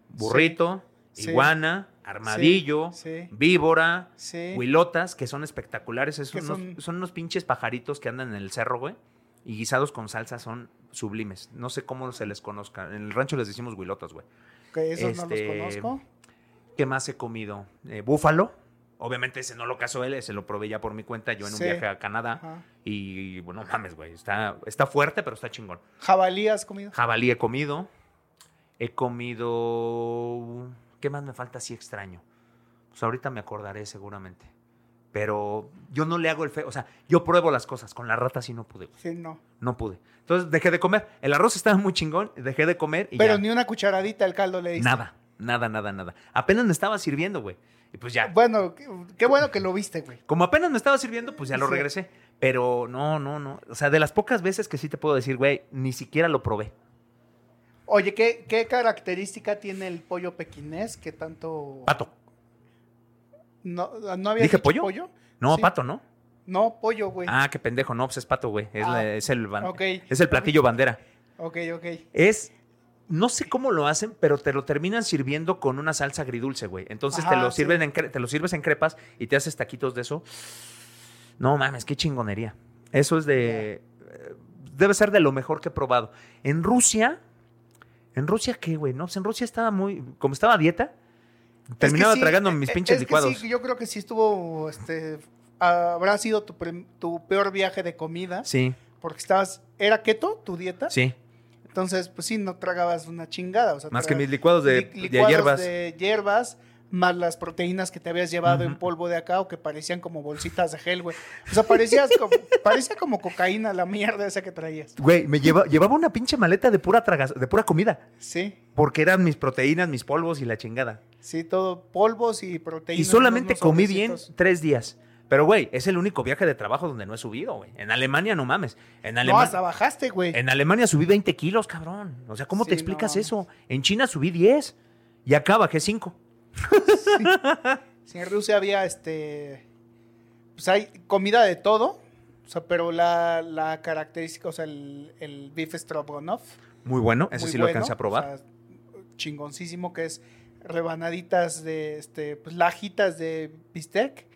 burrito, Sí. iguana, armadillo, sí. víbora, huilotas, que son espectaculares. Unos- son- son... unos pinches pajaritos que andan en el cerro, güey. Y guisados con salsa son sublimes. No sé cómo se les conozca. En el rancho les decimos huilotas, güey. Que esos no Este, los conozco. ¿Qué más he comido? Eh, búfalo. Obviamente ese no lo casó él, ese lo probé ya por mi cuenta, yo en un Sí. viaje a Canadá. Ajá. Y bueno, mames, güey. Está, está fuerte, pero está chingón. ¿Jabalí has comido? Jabalí he comido. He comido. ¿Qué más me falta así extraño? Pues ahorita me acordaré seguramente. Pero yo no le hago el feo. O sea, yo pruebo las cosas. Con la rata sí no pude. güey. Sí, no. No pude. Entonces dejé de comer. El arroz estaba muy chingón. Dejé de comer y Pero ya. ni una cucharadita al caldo le diste. Nada. Nada, nada, nada. Apenas me estaba sirviendo, güey. Y pues ya. Bueno, qué, qué bueno que lo viste, güey. Como apenas me estaba sirviendo, pues ya lo Sí. regresé. Pero no, no, no. O sea, de las pocas veces que sí te puedo decir, güey, ni siquiera lo probé. Oye, ¿qué, qué característica tiene el pollo pequinés que tanto... Pato. No, ¿no había ¿Dije dicho pollo? No, Sí. pato, ¿no? No, pollo, güey. Ah, qué pendejo, no, pues es pato, güey. Es, Ah, es el, ban- ok. es el platillo bandera. Ok, ok. Es, no sé cómo lo hacen, pero te lo terminan sirviendo con una salsa agridulce, güey. Entonces te lo sí. sirven en cre- te lo sirves en crepas y te haces taquitos de eso. No mames, qué chingonería. Eso es de eh, debe ser de lo mejor que he probado. En Rusia, en Rusia qué, güey, no, Pues en Rusia estaba muy como estaba a dieta, terminaba Es sí, tragando eh, mis eh, pinches es que licuados. sí, yo creo que sí estuvo, este, habrá sido tu, tu peor viaje de comida, Sí, porque estabas, ¿era keto tu dieta? sí. Entonces, pues sí, no tragabas una chingada. O sea, Más que mis licuados de, li- de hierbas. de hierbas, más las proteínas que te habías llevado en polvo de acá o que parecían como bolsitas de gel, güey. O sea, parecías como, parecía como cocaína la mierda esa que traías. Güey, me lleva- llevaba una pinche maleta de pura tragas, de pura comida. Sí, Porque eran mis proteínas, mis polvos y la chingada. sí, todo polvos y proteínas. Y solamente comí bien tres días. Pero, güey, es el único viaje de trabajo donde no he subido, güey. En Alemania, no mames. En, No, hasta bajaste, güey. en Alemania subí 20 kilos, cabrón. O sea, ¿cómo Sí, te explicas no. eso? En China subí 10. Y acá bajé 5. Sí, en Rusia había este. Pues hay comida de todo. O sea, pero la, la característica, o sea, el, el beef stroganoff. Muy bueno. Ese muy sí lo alcancé a probar. o sea, chingoncísimo, que es rebanaditas de, este, pues lajitas de bistec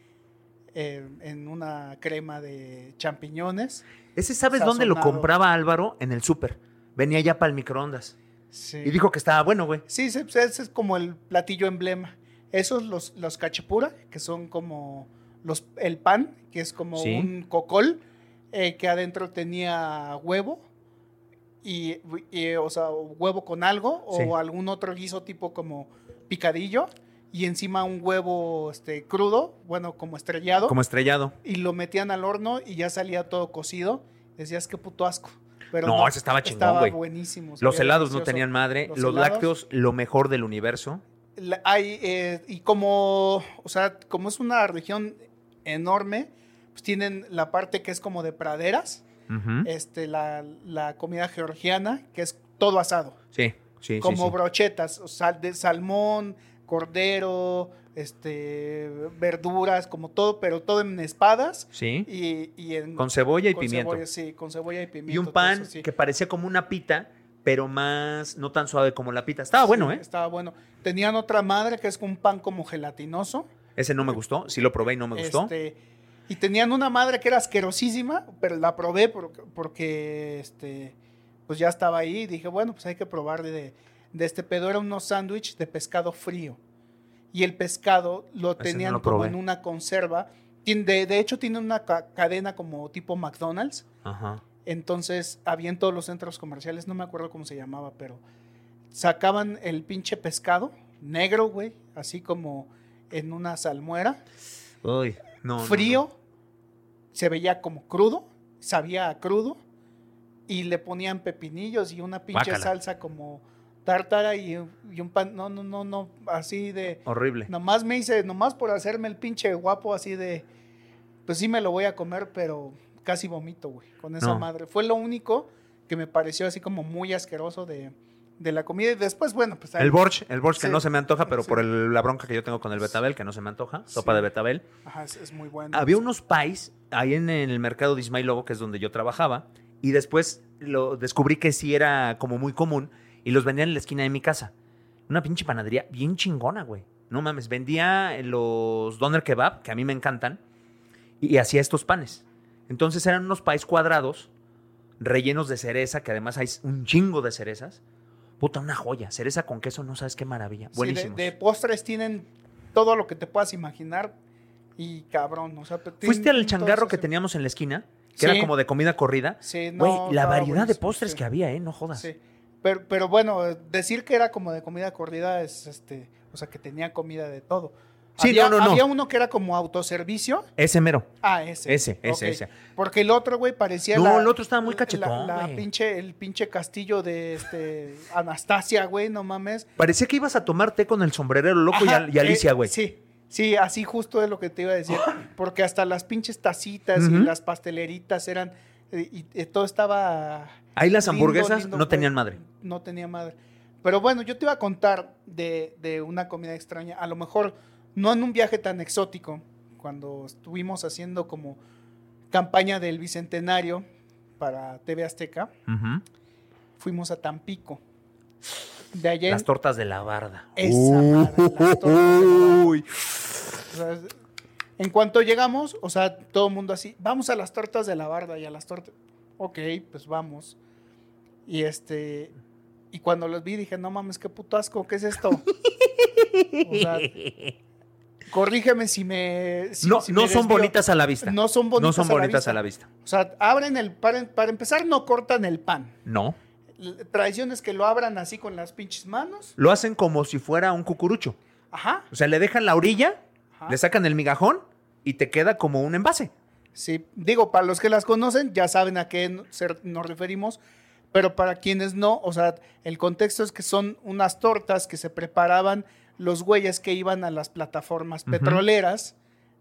eh, en una crema de champiñones. Ese, ¿sabes dónde lo compraba Álvaro? En el súper. Venía ya para el microondas. Sí. Y dijo que estaba bueno, güey. Sí, pues ese es como el platillo emblema. Esos, los, los cachipura, que son como los, el pan, que es como Sí. un cocol, eh, que adentro tenía huevo, y, y, o sea, huevo con algo, Sí. o algún otro guiso tipo como picadillo, y encima un huevo este, crudo, bueno, como estrellado. Como estrellado. Y lo metían al horno y ya salía todo cocido. Decías, qué puto asco. Pero no, ese estaba chingón, güey. buenísimo. Los helados no tenían madre. Los, lácteos, lo mejor del universo. hay, eh, y como, o sea, como es una región enorme, pues tienen la parte que es como de praderas, este, la, la, comida georgiana, que es todo asado. Sí, sí, Como sí, brochetas, sal, de salmón, cordero, este, verduras, como todo, pero todo en espadas. Sí. Y, en, con cebolla y pimiento. sí, con cebolla y pimiento. Y un pan que parecía como una pita, pero más, no tan suave como la pita. Estaba bueno, ¿eh? Estaba bueno. Tenían otra madre que es un pan como gelatinoso. Ese no me gustó, sí lo probé y no me gustó. Este, y tenían una madre que era asquerosísima, pero la probé porque, porque este, pues ya estaba ahí y dije, bueno, pues hay que probar de, de este pedo. Era unos sándwich de pescado frío. Y el pescado lo tenían como en una conserva. De, de hecho, tiene una cadena como tipo McDonald's. Ajá. Entonces, había en todos los centros comerciales, no me acuerdo cómo se llamaba, pero sacaban el pinche pescado negro, güey, así como en una salmuera. Uy, no. Frío, se veía como crudo, sabía a crudo, y le ponían pepinillos y una pinche salsa como tártara y, un pan, no, no, no, no, así de... Horrible. Nomás me hice, nomás por hacerme el pinche guapo así de, pues sí me lo voy a comer, pero casi vomito, güey, con esa madre. Fue lo único que me pareció así como muy asqueroso de, de la comida. Y después, bueno, pues... el borch, el borch que no se me antoja, pero por la bronca que yo tengo con el betabel, que no se me antoja, sopa de betabel. Ajá, es, muy bueno. Había unos pais ahí en, el mercado de Ismail Lobo, que es donde yo trabajaba, y después lo descubrí que sí era como muy común, y los vendían en la esquina de mi casa. Una pinche panadería bien chingona, güey. No mames, vendía los doner kebab, que a mí me encantan, y, hacía estos panes. Entonces eran unos pais cuadrados, rellenos de cereza, que además hay un chingo de cerezas Puta, una joya. Cereza con queso, no sabes qué maravilla. Buenísimo. de, postres tienen todo lo que te puedas imaginar y cabrón. O sea, ¿Fuiste al changarro que teníamos en la esquina? Que era como de comida corrida. Sí, no. Güey, la variedad de postres que había, ¿eh? No jodas. Sí. Pero, pero bueno, decir que era como de comida corrida es este. O sea, que tenía comida de todo. Sí, había, no, no, Había uno que era como autoservicio. Ese mero. Ah, ese. Ese, ese, ese. Porque el otro, güey, parecía. No, el otro estaba muy cachetón. La, pinche, el pinche castillo de este Anastasia, güey, no mames. Parecía que ibas a tomar té con el sombrerero loco y, eh, Alicia, güey. sí. Sí, así justo es lo que te iba a decir. Porque hasta las pinches tacitas y las pasteleritas eran. Eh, y, eh, todo estaba. Ahí las hamburguesas no tenían madre. No tenía madre. Pero bueno, yo te iba a contar de, de una comida extraña. A lo mejor no en un viaje tan exótico, cuando estuvimos haciendo como campaña del Bicentenario para TV Azteca, fuimos a Tampico. De allá las tortas de la barda. Esa la en cuanto llegamos, o sea, todo el mundo así, vamos a las tortas de la barda y a las tortas. Ok, pues vamos. Y este, y cuando los vi dije, no mames, qué puto asco, ¿qué es esto? o sea, Corrígeme si me. no, no son bonitas a la vista. No son bonitas, no son bonitas a, la vista. O sea, abren el. Para, para empezar, no cortan el pan. No. Tradición es que lo abran así con las pinches manos. Lo hacen como si fuera un cucurucho. Ajá. O sea, le dejan la orilla, le sacan el migajón y te queda como un envase. Sí, digo, para los que las conocen, ya saben a qué nos referimos. Pero para quienes no, o sea, el contexto es que son unas tortas que se preparaban los güeyes que iban a las plataformas petroleras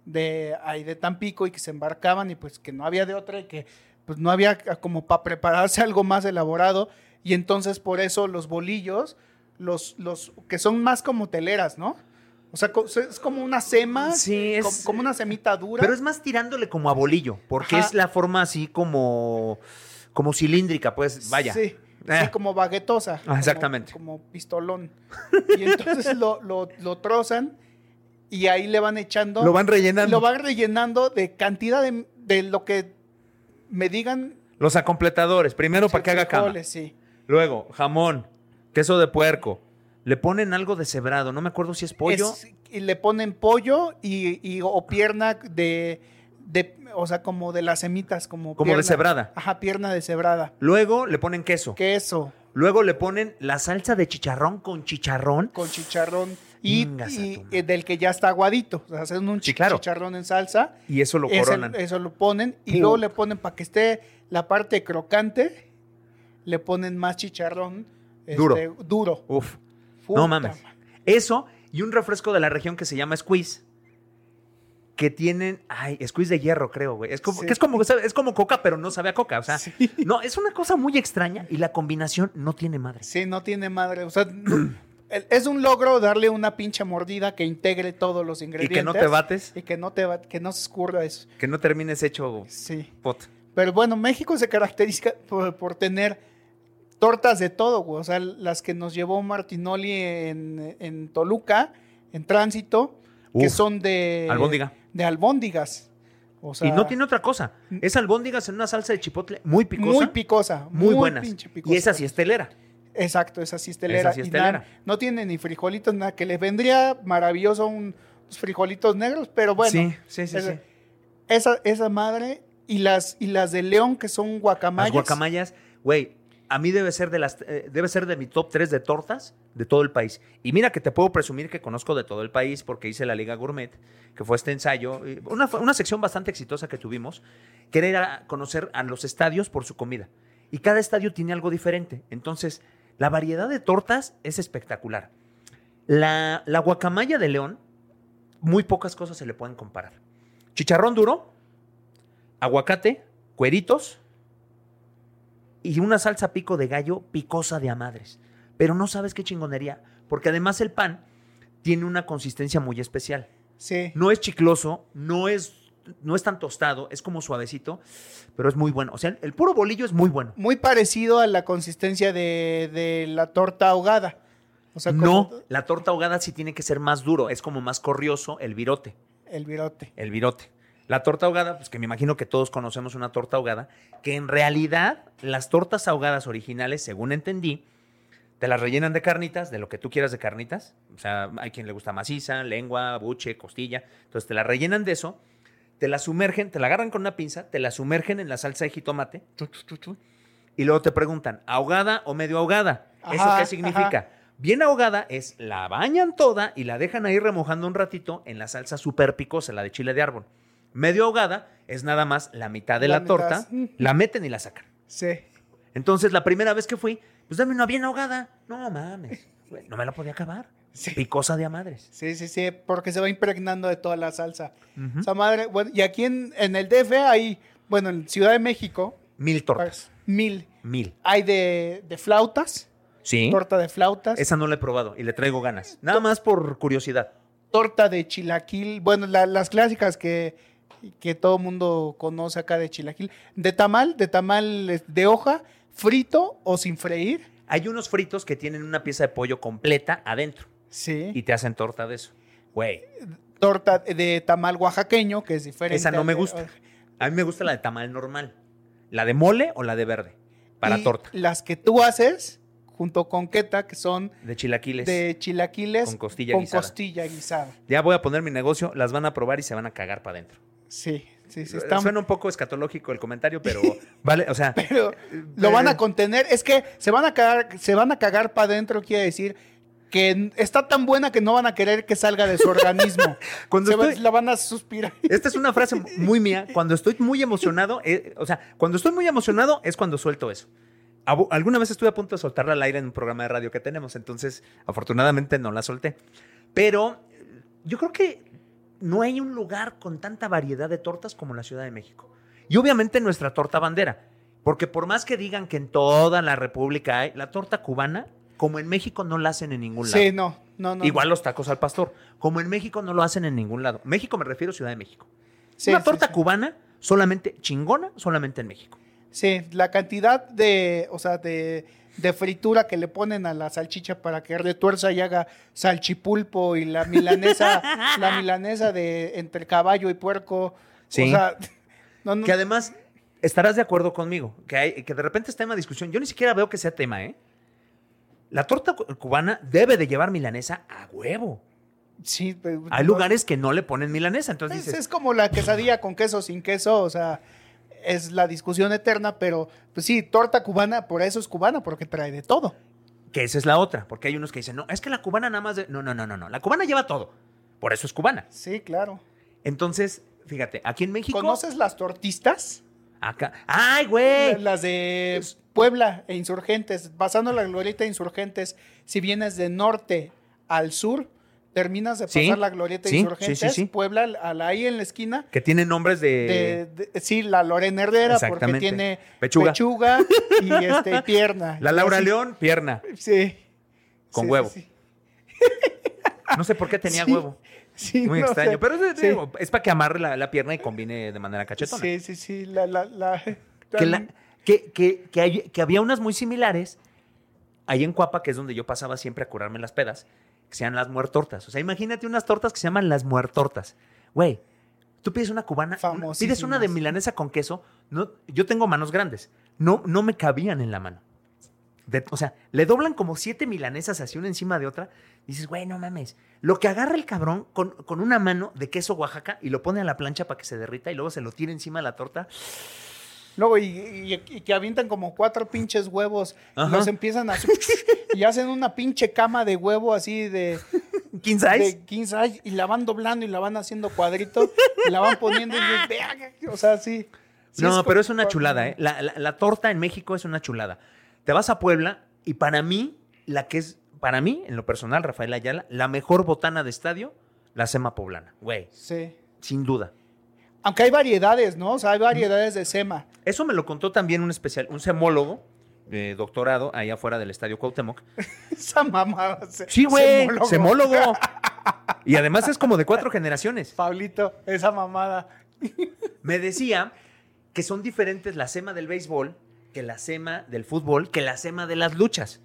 de ahí de Tampico y que se embarcaban y pues que no había de otra y que pues no había como para prepararse algo más elaborado y entonces por eso los bolillos, los, los que son más como teleras, ¿no? O sea, es como una sema, sí, es, como, una semita dura. Pero es más tirándole como a bolillo, porque es la forma así como, como cilíndrica, pues vaya. Sí. Eh. como baguetosa. Ah, exactamente. Como, pistolón. Y entonces lo, lo, trozan y ahí le van echando. Lo van rellenando. Lo van rellenando de cantidad de, lo que me digan. Los acompletadores. Primero para que haga cama. Sí. Luego, jamón, queso de puerco. Le ponen algo de cebrado. No me acuerdo si es pollo. y le ponen pollo y, o pierna de de, o sea, como de las semitas, como. Como de cebrada. Ajá, pierna de cebrada. Luego le ponen queso. Queso. Luego le ponen la salsa de chicharrón con chicharrón. Con chicharrón. y, y, del que ya está aguadito. O sea, hacen un Sí, chi- claro. chicharrón en salsa. Y eso lo ese- coronan. eso lo ponen y luego le ponen para que esté la parte crocante, le ponen más chicharrón Duro. este, duro. Uf. Puta No mames. Eso y un refresco de la región que se llama Squeeze. Que tienen, ay, squeeze de hierro, creo, güey. Es como, Sí. que es como, es como coca, pero no sabe a coca. O sea, Sí. no, es una cosa muy extraña y la combinación no tiene madre. Sí, no tiene madre. O sea, es un logro darle una pinche mordida que integre todos los Y ingredientes. que no te bates, Y que no te ba- que no se escurra eso. que no termines hecho Sí. pot. Pero bueno, México se caracteriza por, por tener tortas de todo, güey. O sea, las que nos llevó Martinoli en, en Toluca, en tránsito, que son de. Albóndiga. De albóndigas. O sea, y no tiene otra cosa. Es albóndigas en una salsa de chipotle muy picosa. Muy picosa. muy buenas. picosa. Y esa sí es telera. Exacto, esa sí es telera. Esa sí es y no tiene ni frijolitos, nada, que les vendría maravilloso un- unos frijolitos negros, pero bueno. sí, sí, sí. esa, sí. Esa, esa madre y las, y las de León, que son guacamayas. Las guacamayas, güey, a mí debe ser de las eh, debe ser de mi top 3 de tortas de todo el país. Y mira que te puedo presumir que conozco de todo el país porque hice la Liga Gourmet, que fue este ensayo, una, una sección bastante exitosa que tuvimos, que era conocer a los estadios por su comida. Y cada estadio tiene algo diferente. Entonces, la variedad de tortas es espectacular. La, la guacamaya de León, muy pocas cosas se le pueden comparar. Chicharrón duro, aguacate, cueritos, y una salsa pico de gallo picosa de a madres. Pero no sabes qué chingonería, porque además el pan tiene una consistencia muy especial. Sí. No es chicloso, no es, no es tan tostado, es como suavecito, pero es muy bueno. O sea, el puro bolillo es muy bueno. Muy parecido a la consistencia de, de la torta ahogada. O sea, No, la torta ahogada sí tiene que ser más duro, es como más corrioso el virote, el virote. el virote. La torta ahogada, pues que me imagino que todos conocemos una torta ahogada, que en realidad las tortas ahogadas originales, según entendí, te las rellenan de carnitas, de lo que tú quieras de carnitas. O sea, hay quien le gusta maciza, lengua, buche, costilla. Entonces te la rellenan de eso, te la sumergen, te la agarran con una pinza, te la sumergen en la salsa de jitomate. Y luego te preguntan, ¿ahogada o medio ahogada? ¿Eso qué significa? ajá. Bien ahogada es la bañan toda y la dejan ahí remojando un ratito en la salsa súper picosa, la de chile de árbol. Medio ahogada es nada más la mitad de La la, torta, la meten y la sacan. Sí. Entonces, la primera vez que fui, pues dame una bien ahogada. No mames, no me la podía acabar. Sí. Picosa de a madres. Sí, sí, sí, porque se va impregnando de toda la salsa. Ujú. Esa madre, bueno, y aquí en, en el DF hay, bueno, en Ciudad de México, Mil tortas. mil. Mil. Hay de, de flautas, Sí. torta de flautas, Esa no la he probado y le traigo ganas. Nada más por curiosidad. torta de chilaquil, bueno, la- las clásicas que, que todo mundo conoce acá de chilaquil, de tamal, de tamal de hoja, frito o sin freír. Hay unos fritos que tienen una pieza de pollo completa adentro Sí. y te hacen torta de eso. Güey, torta de tamal oaxaqueño, que es diferente. esa no me gusta. A mí me gusta la de tamal normal. La de mole o la de verde. Para Y torta. Las que tú haces, junto con queta, que son De chilaquiles. de chilaquiles Con costilla con guisada. costilla guisada. Ya voy a poner mi negocio, las van a probar y se van a cagar para adentro. Sí, sí, sí. Están, Suena un poco escatológico el comentario, pero vale, o sea, pero lo van a contener. Es que se van a cagar, se van a cagar para adentro, quiere decir que está tan buena que no van a querer que salga de su organismo. Cuando Se va- estoy- la van a suspirar. esta es una frase muy mía. Cuando estoy muy emocionado, eh, o sea, cuando estoy muy emocionado es cuando suelto eso. Alguna vez estuve a punto de soltarla al aire en un programa de radio que tenemos, entonces afortunadamente no la solté. Pero yo creo que no hay un lugar con tanta variedad de tortas como la Ciudad de México. Y obviamente nuestra torta bandera, porque por más que digan que en toda la República hay, la torta cubana, como en México no la hacen en ningún lado. Sí, no, no, no. Igual los tacos al pastor, como en México no lo hacen en ningún lado. México me refiero a Ciudad de México. Sí, Una sí, torta sí. cubana solamente chingona, solamente en México. Sí, la cantidad de, o sea, de, de fritura que le ponen a la salchicha para que retuerza y haga salchipulpo y la milanesa, la milanesa de entre caballo y puerco. Sí. O sea, no, no, Que además, estarás de acuerdo conmigo, que, hay, que de repente es tema de discusión. Yo ni siquiera veo que sea tema, ¿eh? La torta cu- cubana debe de llevar milanesa a huevo. sí, pero- Hay no- lugares que no le ponen milanesa, entonces Es, dices, es como la quesadilla con queso sin queso, o sea, es la discusión eterna, pero pues sí, torta cubana, por eso es cubana, porque trae de todo. Que esa es la otra, porque hay unos que dicen, no, es que la cubana nada más de... No, no, no, no, no. La cubana lleva todo. Por eso es cubana. Sí, claro. Entonces, fíjate, aquí en México... ¿Conoces las tortistas? Acá. ¡Ay, güey! Las de Puebla e Insurgentes, pasando la glorieta de Insurgentes, si vienes de norte al sur, terminas de pasar Sí, la glorieta sí, Insurgentes, sí. Puebla, a la- ahí en la esquina, Que tienen nombres de... de- de- sí, la Lorena Herrera, porque tiene Pechuga. pechuga y este, pierna. La Laura León, pierna. Sí. Con huevo. No sé por qué tenía huevo. Sí, Muy no extraño. Pero es, para que amarre la, la pierna y combine de manera cachetona. Sí, sí, sí. La, la, la- que, que, que- que hay- que había unas muy similares ahí en Cuapa, que es donde yo pasaba siempre a curarme las pedas, que se llaman las muertortas. O sea, imagínate unas tortas que se llaman las muertortas. Güey, tú pides una cubana, pides una de milanesa con queso. No, yo tengo manos grandes. No, no me cabían en la mano. De- o sea, le doblan como siete milanesas así una encima de otra. Dices, güey, no mames. Lo que agarra el cabrón con, con una mano de queso Oaxaca y lo pone a la plancha para que se derrita y luego se lo tira encima de la torta. Luego, y, y- y que avientan como cuatro pinches huevos, Ajá. los empiezan a... y hacen una pinche cama de huevo así de... ¿King size? de 15 años, y la van doblando y la van haciendo cuadrito y la van poniendo y o sea, sí. Sí no, pero es una chulada, ¿eh? La, la- la torta en México es una chulada. Te vas a Puebla y para mí, la que es, para mí, en lo personal, Rafael Ayala, la mejor botana de estadio, la sema poblana. Güey, Sí. sin duda. Aunque hay variedades, ¿no? O sea, hay variedades de sema. Eso me lo contó también un especial, un semólogo de doctorado allá afuera del estadio Cuauhtémoc. Esa mamá. se- Sí, güey, semólogo. semólogo. Y además es como de cuatro generaciones. Pablito, esa mamada. Me decía que son diferentes la sema del béisbol que la sema del fútbol, que la sema de las luchas.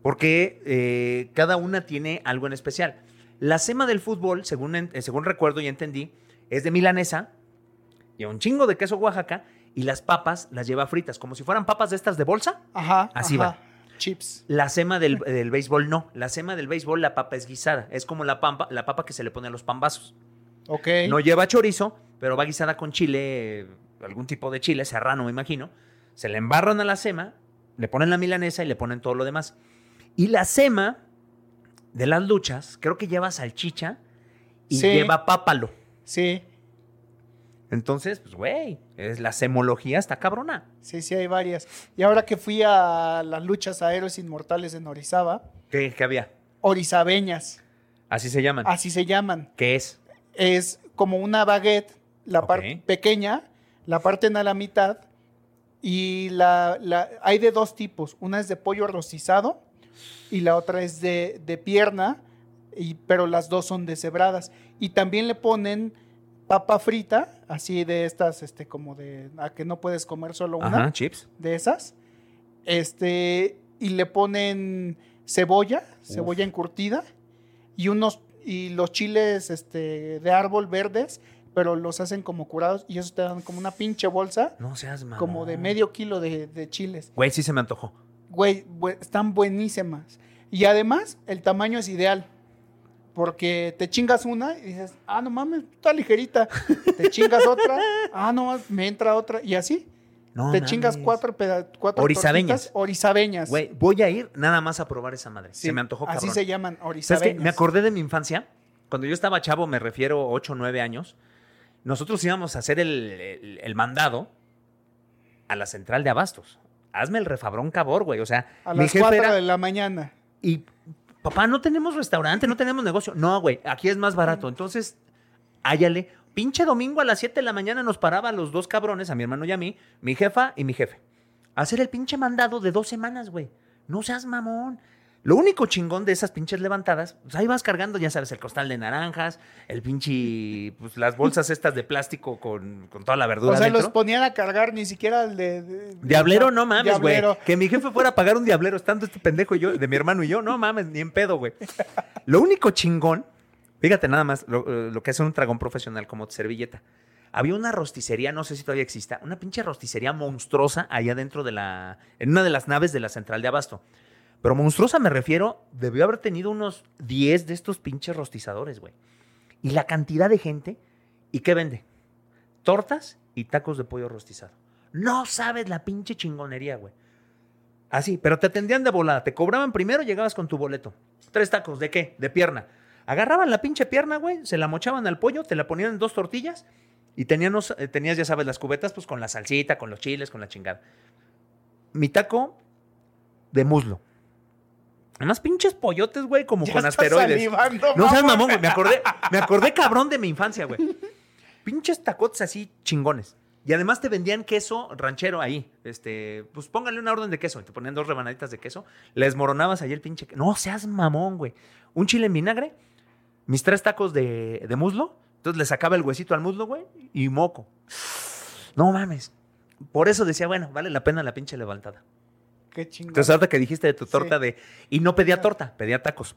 Porque eh, cada una tiene algo en especial. La sema del fútbol, según, eh, según recuerdo y entendí, es de milanesa y un chingo de queso Oaxaca y las papas las lleva fritas, como si fueran papas de estas de bolsa. Ajá. Así ajá. va. Chips. La sema del, del béisbol no. La sema del béisbol, la papa es guisada. Es como la, pampa, la papa que se le pone a los pambazos. Ok. No lleva chorizo, pero va guisada con chile, algún tipo de chile, serrano, me imagino. Se le embarran a la sema, le ponen la milanesa y le ponen todo lo demás. Y la sema de las luchas, creo que lleva salchicha y Sí. lleva pápalo. Sí, Entonces, pues, güey, es la semología está cabrona. sí, sí, hay varias. Y ahora que fui a las luchas a héroes inmortales en Orizaba, ¿Qué, qué había? orizabeñas, Así se llaman. así se llaman. ¿Qué es? Es como una baguette, la parte pequeña, la parten a la mitad y la, la- hay de dos tipos. Una es de pollo rostizado y la otra es de, de pierna, y, pero las dos son deshebradas. Y también le ponen papa frita, así de estas, este, como de, a que no puedes comer solo una Ajá, chips. de esas. Este, y le ponen cebolla, cebolla encurtida, y unos, y los chiles este, de árbol verdes, pero los hacen como curados, y eso te dan como una pinche bolsa, No seas como de medio kilo de, de chiles. Güey, sí se me antojó. Güey, bue- están buenísimas. Y además, el tamaño es ideal. Porque te chingas una y dices, ah, no mames, está ligerita. Te chingas otra, ah, no, me entra otra. Y así, No te chingas cuatro, cuatro Orizabeñas. orizabeñas. Güey, voy a ir nada más a probar esa madre. Sí, se me antojó Así cabrón. se llaman ¿Sabes orizabeñas. qué? Me acordé de mi infancia. Cuando yo estaba chavo, me refiero 8 o 9 años, nosotros íbamos a hacer el, el- el mandado a la central de abastos. Hazme el refabrón cabor, güey. O sea, A las jefe cuatro era... de la mañana. Y, papá, no tenemos restaurante, no tenemos negocio. No, güey, aquí es más barato. Entonces, háyale. Pinche domingo a las 7 de la mañana nos paraba los dos cabrones, a mi hermano y a mí, mi jefa y mi jefe. Hacer el pinche mandado de dos semanas, güey. No seas mamón. Lo único chingón de esas pinches levantadas, pues ahí vas cargando, ya sabes, el costal de naranjas, el pinche, pues las bolsas estas de plástico con, con toda la verdura O sea, dentro. los ponían a cargar ni siquiera el de... de- Diablero, no mames, güey. Diablero. Que mi jefe fuera a pagar un diablero estando este pendejo y yo, de mi hermano y yo, no mames, ni en pedo, güey. Lo único chingón, fíjate nada más, lo, eh, lo que hace un tragón profesional como servilleta. Había una rosticería, no sé si todavía exista, una pinche rosticería monstruosa allá dentro de la, en una de las naves de la central de abasto. Pero monstruosa me refiero, debió haber tenido unos 10 de estos pinches rostizadores, güey. Y la cantidad de gente, ¿y qué vende? Tortas y tacos de pollo rostizado. No sabes la pinche chingonería, güey. Así, pero te atendían de volada. Te cobraban primero, llegabas con tu boleto. Tres tacos, ¿de qué? De pierna. Agarraban la pinche pierna, güey, se la mochaban al pollo, te la ponían en dos tortillas y teníamos, eh, tenías, ya sabes, las cubetas, pues con la salsita, con los chiles, con la chingada. Mi taco de muslo. Además, pinches pollotes, güey, como Ya con estás asteroides. salivando, no seas mamón. güey. Me acordé, me acordé cabrón de mi infancia, güey. Pinches tacotes así chingones. Y además te vendían queso ranchero ahí. Este, pues póngale una orden de queso. Y te ponían dos rebanaditas de queso. Le desmoronabas ahí el pinche. No seas mamón, güey. Un chile en vinagre, mis tres tacos de, de muslo. Entonces le sacaba el huesito al muslo, güey, y moco. No mames. Por eso decía, bueno, vale la pena la pinche levantada. Qué chingón. Entonces, ahorita que dijiste de tu torta Sí. de. Y no pedía torta, pedía tacos.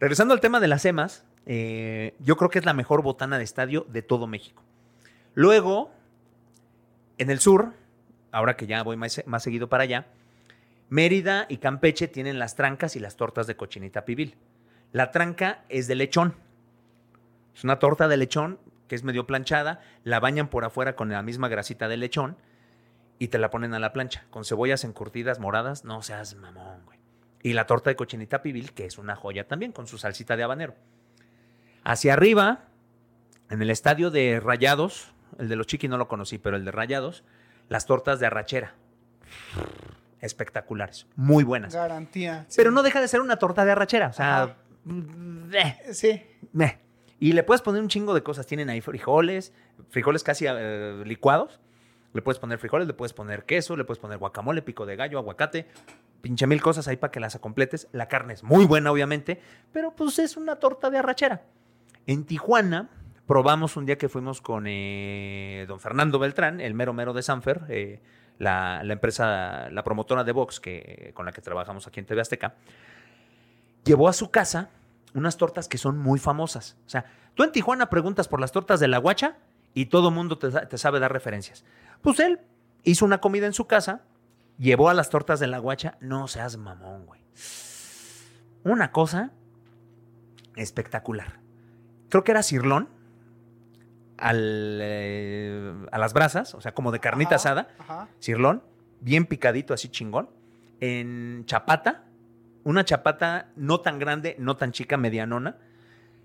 Regresando al tema de las emas, eh, yo creo que es la mejor botana de estadio de todo México. Luego, en el sur, ahora que ya voy más, más seguido para allá, Mérida y Campeche tienen las trancas y las tortas de cochinita pibil. La tranca es de lechón. Es una torta de lechón que es medio planchada, la bañan por afuera con la misma grasita de lechón y te la ponen a la plancha con cebollas encurtidas moradas, no seas mamón, güey. Y la torta de cochinita pibil, que es una joya también, con su salsita de habanero. Hacia arriba, en el estadio de Rayados, el de los Chiqui no lo conocí, pero el de Rayados, las tortas de arrachera. Espectaculares, muy buenas. Garantía. sí. Pero no deja de ser una torta de arrachera, o sea, Ajá. eh, Sí. Y le puedes poner un chingo de cosas. Tienen ahí frijoles, frijoles casi eh, licuados. Le puedes poner frijoles, le puedes poner queso, le puedes poner guacamole, pico de gallo, aguacate, pinche mil cosas ahí para que las completes. La carne es muy buena, obviamente, pero pues es una torta de arrachera. En Tijuana probamos un día que fuimos con eh, don Fernando Beltrán, el mero mero de Sanfer, eh, la, la empresa, la promotora de box que, con la que trabajamos aquí en TV Azteca. Llevó a su casa unas tortas que son muy famosas. O sea, tú en Tijuana preguntas por las tortas de la guacha y todo mundo te, te sabe dar referencias. Pues él hizo una comida en su casa, llevó a las tortas de la guacha, no seas mamón, güey. Una cosa espectacular. Creo que era cirlón al, eh, a las brasas, o sea, como de carnita Ajá, asada, Ajá. cirlón, bien picadito, así chingón. En chapata, una chapata no tan grande, no tan chica, medianona.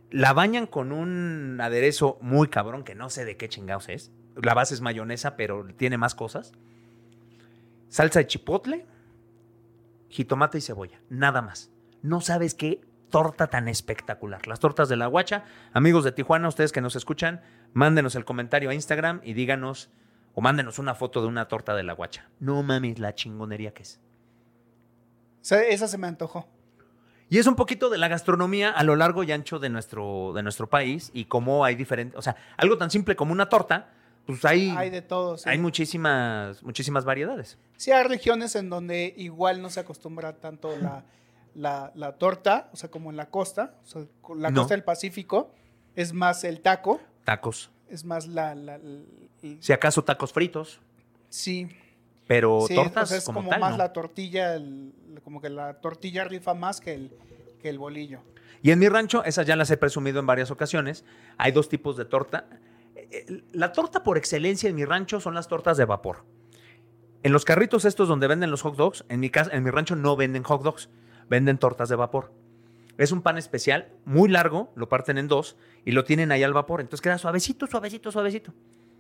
La bañan con un aderezo muy cabrón, que no sé de qué chingados es. La base es mayonesa, pero tiene más cosas. Salsa de chipotle, jitomate y cebolla. Nada más. No sabes qué torta tan espectacular. Las tortas de la guacha. Amigos de Tijuana, ustedes que nos escuchan, mándenos el comentario a Instagram y díganos o mándenos una foto de una torta de la guacha. No mames, la chingonería que es. Esa se me antojó. Y es un poquito de la gastronomía a lo largo y ancho de nuestro, de nuestro país y cómo hay diferentes, o sea, algo tan simple como una torta, pues hay, Hay de todo. sí. hay muchísimas, muchísimas variedades. Sí, hay regiones en donde igual no se acostumbra tanto la, la, la torta, o sea, como en la costa, o sea, la No. costa del Pacífico, es más el taco, Tacos. es más la... Si acaso tacos fritos, sí, pero sí, tortas es como, como, tal. más ¿no? la tortilla, el- como que la tortilla rifa más que el, que el bolillo. Y en mi rancho, esas ya las he presumido en varias ocasiones, hay dos tipos de torta. Eh, eh, La torta por excelencia en mi rancho son las tortas de vapor. En los carritos estos donde venden los hot dogs, en mi, casa, en mi rancho no venden hot dogs, venden tortas de vapor. Es un pan especial, muy largo, lo parten en dos y lo tienen ahí al vapor. Entonces queda suavecito, suavecito, suavecito.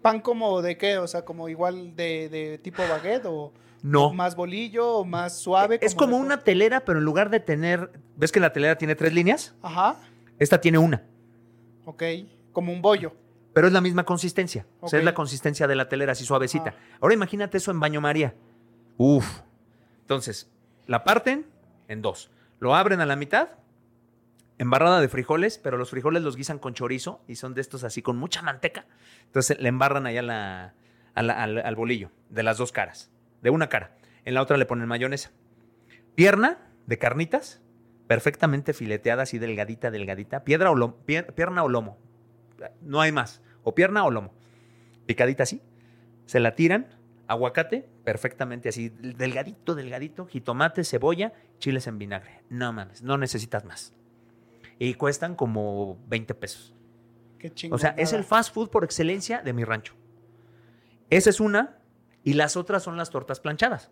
¿Pan como de qué? O sea, como igual de, de tipo baguette o No. más bolillo o más suave. Es como una telera, pero en lugar de tener, ¿ves que la telera tiene tres líneas? Ajá, Esta tiene una. ok, como un bollo. Pero es la misma consistencia. O sea, es la consistencia de la telera, así suavecita. Ah. Ahora imagínate eso en baño María. Uf. Entonces, la parten en dos. Lo abren a la mitad, embarrada de frijoles, pero los frijoles los guisan con chorizo y son de estos así con mucha manteca. Entonces le embarran allá la- al, bolillo, de las dos caras. De una cara. En la otra le ponen mayonesa. Pierna de carnitas, perfectamente fileteada, así delgadita, delgadita. Piedra o lomo, pier- pierna o lomo. No hay más. O pierna o lomo. Picadita así. Se la tiran. Aguacate, perfectamente así, delgadito, delgadito. Jitomate, cebolla, chiles en vinagre. No mames, no necesitas más. Y cuestan como 20 pesos. Qué. O sea, es el fast food por excelencia de mi rancho. Esa es una. Y las otras son las tortas planchadas.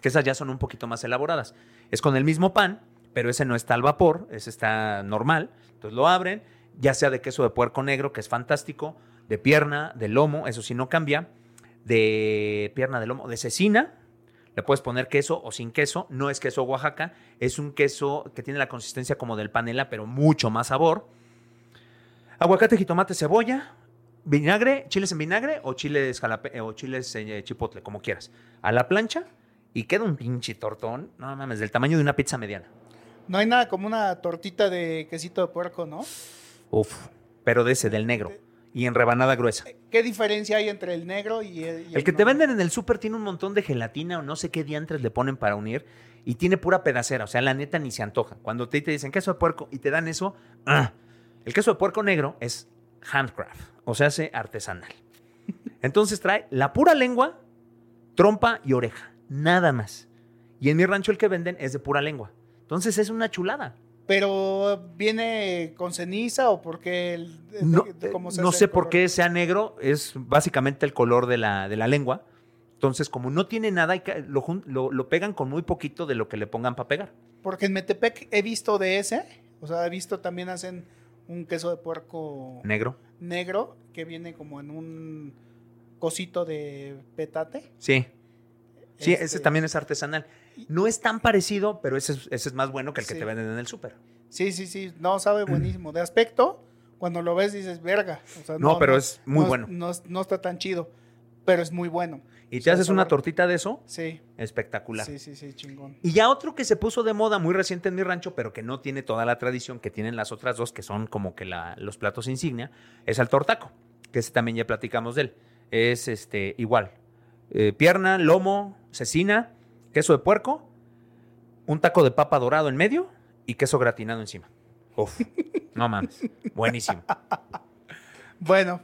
que esas ya son un poquito más elaboradas. Es con el mismo pan, pero ese no está al vapor, ese está normal. Entonces lo abren, ya sea de queso de puerco negro, que es fantástico, de pierna, de lomo, eso sí no cambia, de pierna de lomo, de cecina, le puedes poner queso o sin queso, no es queso Oaxaca, es un queso que tiene la consistencia como del panela, pero mucho más sabor. Aguacate, jitomate, cebolla, vinagre, chiles en vinagre o chiles, jalape- o chiles eh, chipotle, como quieras. A la plancha y queda un pinche tortón, no mames, del tamaño de una pizza mediana. No hay nada como una tortita de quesito de puerco, ¿no? Uf, pero de ese, del negro. Y en rebanada gruesa. ¿Qué diferencia hay entre el negro y el, y El que te venden en el súper tiene un montón de gelatina o no sé qué diantres le ponen para unir y tiene pura pedacera. O sea, la neta ni se antoja. Cuando te, te dicen queso de puerco y te dan eso, ¡ah! el queso de puerco negro es handcraft, o sea, hace artesanal. Entonces trae la pura lengua, trompa y oreja, nada más. Y en mi rancho el que venden es de pura lengua. Entonces es una chulada. Pero viene con ceniza o porque el, No, cómo se no sé por qué sea negro, es básicamente el color de la, de la lengua. Entonces, como no tiene nada, lo, lo- lo pegan con muy poquito de lo que le pongan para pegar. Porque en Metepec he visto de ese, o sea, he visto también hacen un queso de puerco Negro. negro que viene como en un cosito de petate. Sí. Sí, Este- ese también es artesanal. No es tan parecido, pero ese es, ese es más bueno que el que Sí. te venden en el súper. Sí, sí, sí, no sabe buenísimo. De aspecto, cuando lo ves dices, verga. O sea, No, pero es muy no- bueno. No, no está tan chido, pero es muy bueno. Y O te sea, haces una tortita de eso, Sí, espectacular. sí, sí, sí, chingón. Y ya otro que se puso de moda muy reciente en mi rancho, pero que no tiene toda la tradición que tienen las otras dos, que son como que la- los platos insignia, es el tortaco, que ese también ya platicamos de él. Es este igual. eh, pierna, lomo, cecina, queso de puerco, un taco de papa dorado en medio y queso gratinado encima. Uf, no mames. Buenísimo. Bueno,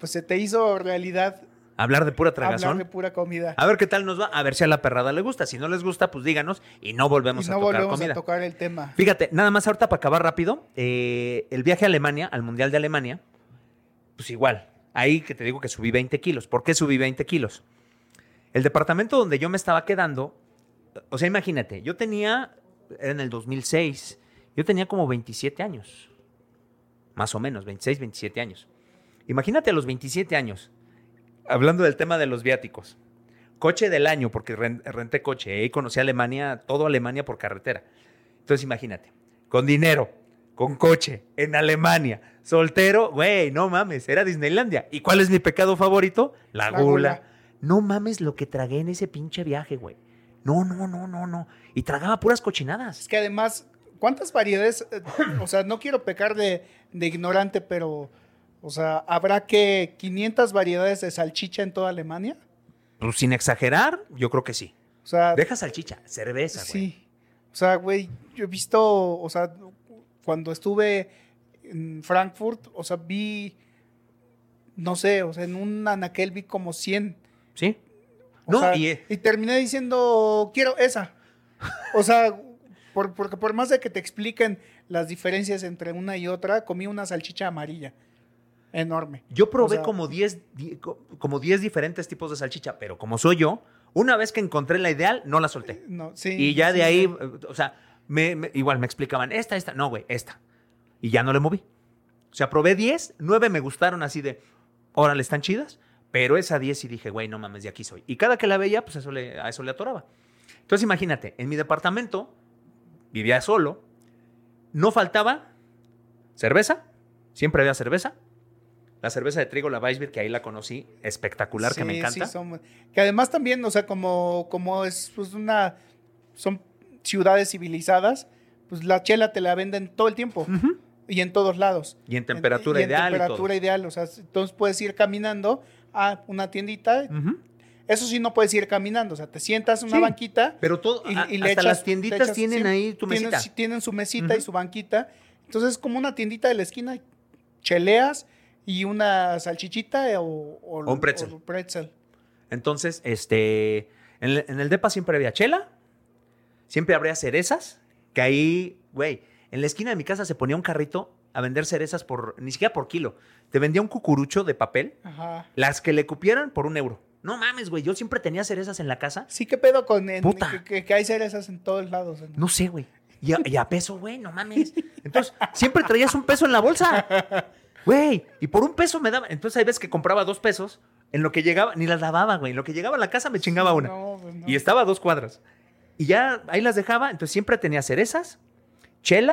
pues se te hizo realidad Hablar de pura hablar tragazón. de pura comida. A ver qué tal nos va. A ver si a la perrada le gusta. Si no les gusta, pues díganos y no volvemos y no a tocar volvemos comida. a tocar el tema. Fíjate, nada más ahorita para acabar rápido, eh, el viaje a Alemania, al Mundial de Alemania, pues igual, ahí que te digo que subí 20 kilos. ¿Por qué subí 20 kilos? El departamento donde yo me estaba quedando, o sea, imagínate, yo tenía, era en el 2006, yo tenía como 27 años, más o menos, 26, 27 años. Imagínate a los 27 años, hablando del tema de los viáticos. Coche del año, porque ren- renté coche. Ahí conocí Alemania, todo Alemania por carretera. Entonces imagínate, con dinero, con coche, en Alemania, soltero, güey, no mames, era Disneylandia. ¿Y cuál es mi pecado favorito? La, La gula. gula. No mames lo que tragué en ese pinche viaje, güey. No, no, no, no, no. Y tragaba puras cochinadas. Es que además, ¿cuántas variedades? eh, o sea, no quiero pecar de, de ignorante, pero, o sea, ¿habrá que 500 variedades de salchicha en toda Alemania? Pues sin exagerar, yo creo que sí. O sea, Deja salchicha, cerveza, güey. sí. O sea, güey, yo he visto, o sea, cuando estuve en Frankfurt, o sea, vi, no sé, o sea, en un anaquel vi como 100. ¿Sí? O No, sea, y, y, eh, terminé diciendo, quiero esa. O sea, por- porque por más de que te expliquen las diferencias entre una y otra, comí una salchicha amarilla. Enorme. Yo probé O sea- como 10 di- co- como 10 diferentes tipos de salchicha, pero como soy yo, una vez que encontré la ideal, no la solté. No, sí, Y ya de sí, ahí, sí. eh, o sea, me- me- igual me explicaban, esta, esta, no, güey, esta. Y ya no le moví. O sea, probé 10, 9 me gustaron así de, órale, están chidas, pero esa 10 sí dije, güey, no mames, de aquí soy. Y cada que la veía, pues eso le, a eso le atoraba. Entonces imagínate, en mi departamento, vivía solo, no faltaba cerveza, siempre había cerveza. La cerveza de trigo, la Weissbier, que ahí la conocí, espectacular, que me Sí, encanta. sí, son- que además también, o sea, como, como es pues, una. Son ciudades civilizadas, pues la chela te la venden todo el tiempo y en todos lados. Y en temperatura y en ideal. y temperatura ideal, o sea, entonces puedes ir caminando a una tiendita. Eso sí, no puedes ir caminando, o sea, te sientas en una Sí, banquita. Pero todo, y, a- y le hasta echas- las tienditas echas- tienen sí, ahí tu tienen- mesita. Tienen su mesita y su banquita. Entonces es como una tiendita de la esquina, cheleas y una salchichita o, o- O un pretzel. o pretzel. Entonces, este, en el, en el DEPA siempre había chela, siempre habría cerezas, que ahí, güey, en la esquina de mi casa se ponía un carrito a vender cerezas por, ni siquiera por kilo. Te vendía un cucurucho de papel, Ajá. las que le cupieran por un euro. No mames, güey. Yo siempre tenía cerezas en la casa. Sí, ¿qué pedo con en- Puta. que, que- que hay cerezas en todos lados? ¿no? No sé, güey. Y a, y a peso, güey, no mames. Entonces, siempre traías un peso en la bolsa. Güey, y por un peso me daba. Entonces, hay veces que compraba dos pesos. En lo que llegaba, ni las lavaba, güey. En lo que llegaba a la casa me chingaba una. No, pues no. Y estaba a dos cuadras. Y ya ahí las dejaba. Entonces, siempre tenía cerezas, chela.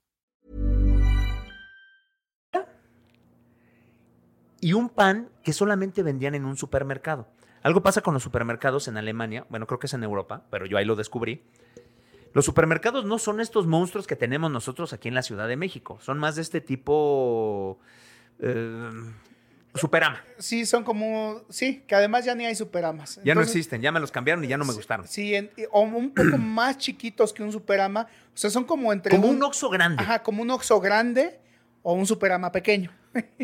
Y un pan que solamente vendían en un supermercado. Algo pasa con los supermercados en Alemania, bueno, creo que es en Europa, pero yo ahí lo descubrí. Los supermercados no son estos monstruos que tenemos nosotros aquí en la Ciudad de México, son más de este tipo eh, Superama. Sí, son como. Sí, que además ya ni hay superamas. Ya no existen, ya me los cambiaron y ya no me gustaron. Sí, en- o un poco más chiquitos que un superama. O sea, son como entre. Como un Oxxo grande. Ajá, como un Oxxo grande o un superama pequeño.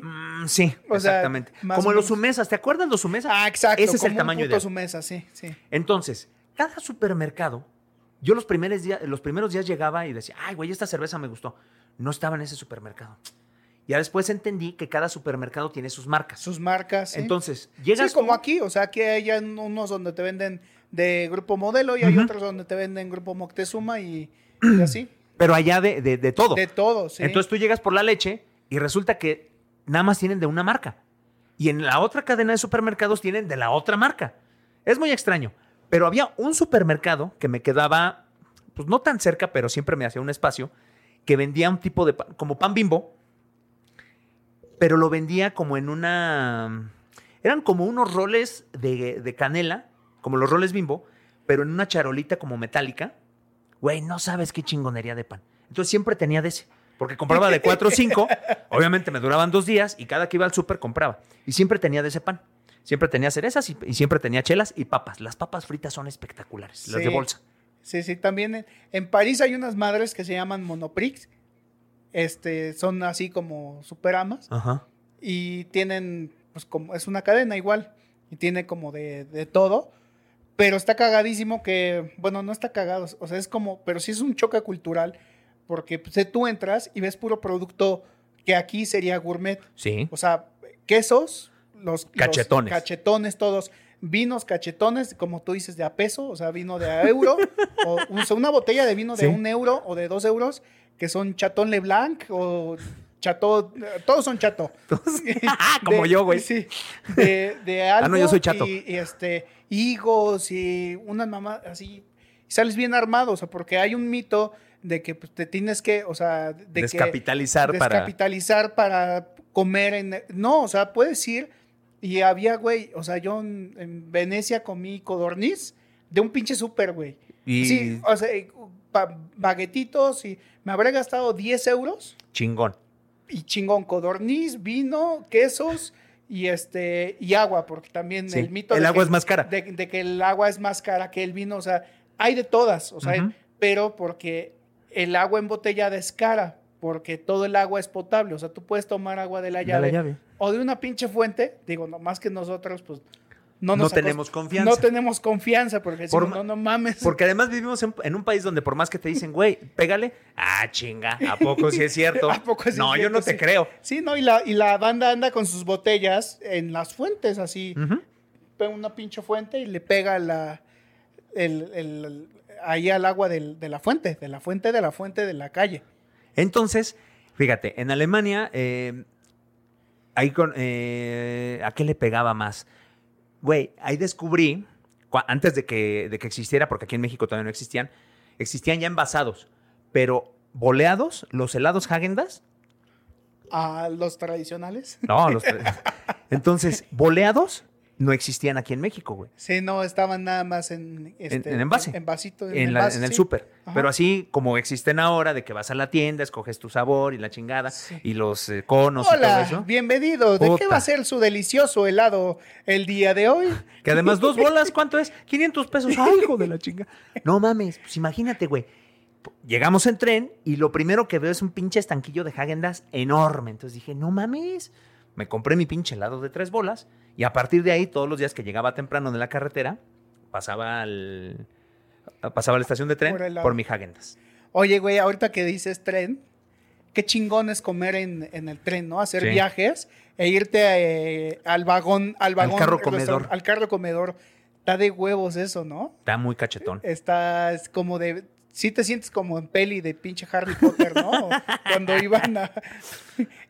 Mm, sí, O sea, exactamente. más Como los. Sumesas, ¿te acuerdas los Sumesas? Ah, exacto. Ese es el tamaño puto ideal. su mesa, sí, sí. Entonces, cada supermercado, yo los primeros, días, los primeros días llegaba y decía, ay, güey, esta cerveza me gustó. No estaba en ese supermercado. Ya después entendí que cada supermercado tiene sus marcas. Sus marcas. sí. Entonces, llegas Sí, como aquí, o sea, aquí hay unos donde te venden de Grupo Modelo y hay otros donde te venden Grupo Moctezuma y, y así. Pero allá de, de- de todo. De todo, sí. Entonces tú llegas por la leche y resulta que nada más tienen de una marca. Y en la otra cadena de supermercados tienen de la otra marca. Es muy extraño. Pero había un supermercado que me quedaba, pues no tan cerca, pero siempre me hacía un espacio, que vendía un tipo de pan, como pan bimbo, pero lo vendía como en una... Eran como unos roles de, canela, como los roles bimbo, pero en una charolita como metálica. Güey, no sabes qué chingonería de pan. Entonces siempre tenía de ese. Porque compraba de 4 o 5. obviamente me duraban dos días y cada que iba al súper compraba. Y siempre tenía de ese pan. Siempre tenía cerezas y, y siempre tenía chelas y papas. Las papas fritas son espectaculares, las de Sí. bolsa. Sí, sí, también en, en París hay unas madres que se llaman Monoprix. Este, son así como superamas Ajá. y tienen, pues como, es una cadena igual y tiene como de, de todo. Pero está cagadísimo que, bueno, no está cagado, o sea, es como, pero sí es un choque cultural porque pues, tú entras y ves puro producto que aquí sería gourmet. Sí. O sea, quesos, los los Cachetones. cachetones todos, vinos cachetones, como tú dices, de a peso, o sea, vino de a euro, o, o una botella de vino de Sí. un euro o de dos euros, que son Chatón Leblanc o Chateau, todos son Chateau. Como De- yo, güey. Sí, de, de algo. Ah, no, yo soy chato. Y, y, este, higos y unas mamás así. Y sales bien armado, o sea, porque hay un mito de que pues, te tienes que, o sea, de que Descapitalizar para. descapitalizar para comer en... No, o sea, puedes ir y había, güey, o sea, yo en, en Venecia comí codorniz de un pinche súper, güey. Y Sí, o sea, baguetitos y me habré gastado 10 euros chingón. y chingón, codorniz, vino, quesos y este y agua, porque también Sí, el mito el de agua que- es más cara. De, de que el agua es más cara que el vino, o sea, hay de todas, o sea, pero porque el agua embotellada es cara, porque todo el agua es potable, o sea, tú puedes tomar agua de la De la llave, llave. o de una pinche fuente, digo, no más que nosotros, pues no, No nos acost- tenemos confianza. No tenemos confianza, porque Por si ma- no, no mames. Porque además vivimos en, en un país donde por más que te dicen, güey, pégale, ah, chinga, ¿a poco sí es cierto? ¿A poco sí es no, yo cierto? no te Sí. creo. Sí, no, y la, y la banda anda con sus botellas en las fuentes, así. Pega una pinche fuente y le pega la, el, el- ahí al agua del- de la fuente, de la fuente de la fuente de la calle. Entonces, fíjate, en Alemania, eh, ahí con, eh, ¿a qué le pegaba más? Güey, ahí descubrí, antes de que, de que existiera, porque aquí en México todavía no existían, existían ya envasados, pero boleados, los helados Häagen-Dazs, A los tradicionales. no, los... entonces, boleados no existían aquí en México, güey. Sí, no, estaban nada más en... Este, en envase. En vasito. En, la- envase, en el sí. súper. Pero así como existen ahora, de que vas a la tienda, escoges tu sabor y la chingada, Sí. y los eh, conos y todo Hola, eso. bienvenido. ¿De qué va a ser su delicioso helado el día de hoy? Que además dos bolas, ¿cuánto es? 500 pesos. ¡Ay, hijo de la chinga! No mames, pues imagínate, güey. Llegamos en tren y lo primero que veo es un pinche estanquillo de Häagen-Dazs enorme. Entonces dije, no mames. Me compré mi pinche helado de tres bolas y a partir de ahí, todos los días que llegaba temprano de la carretera, pasaba al... Pasaba a la estación de tren Por mi Häagen-Dazs. Oye, güey, ahorita que dices tren, qué chingón es comer en, en el tren, ¿no? Hacer Sí. viajes e irte eh, al vagón, al vagón. carro restaur- comedor. Al carro comedor. Está de huevos eso, ¿no? Está muy cachetón. Está es como de. Sí te sientes como en peli de pinche Harry Potter, ¿no? Cuando iban a.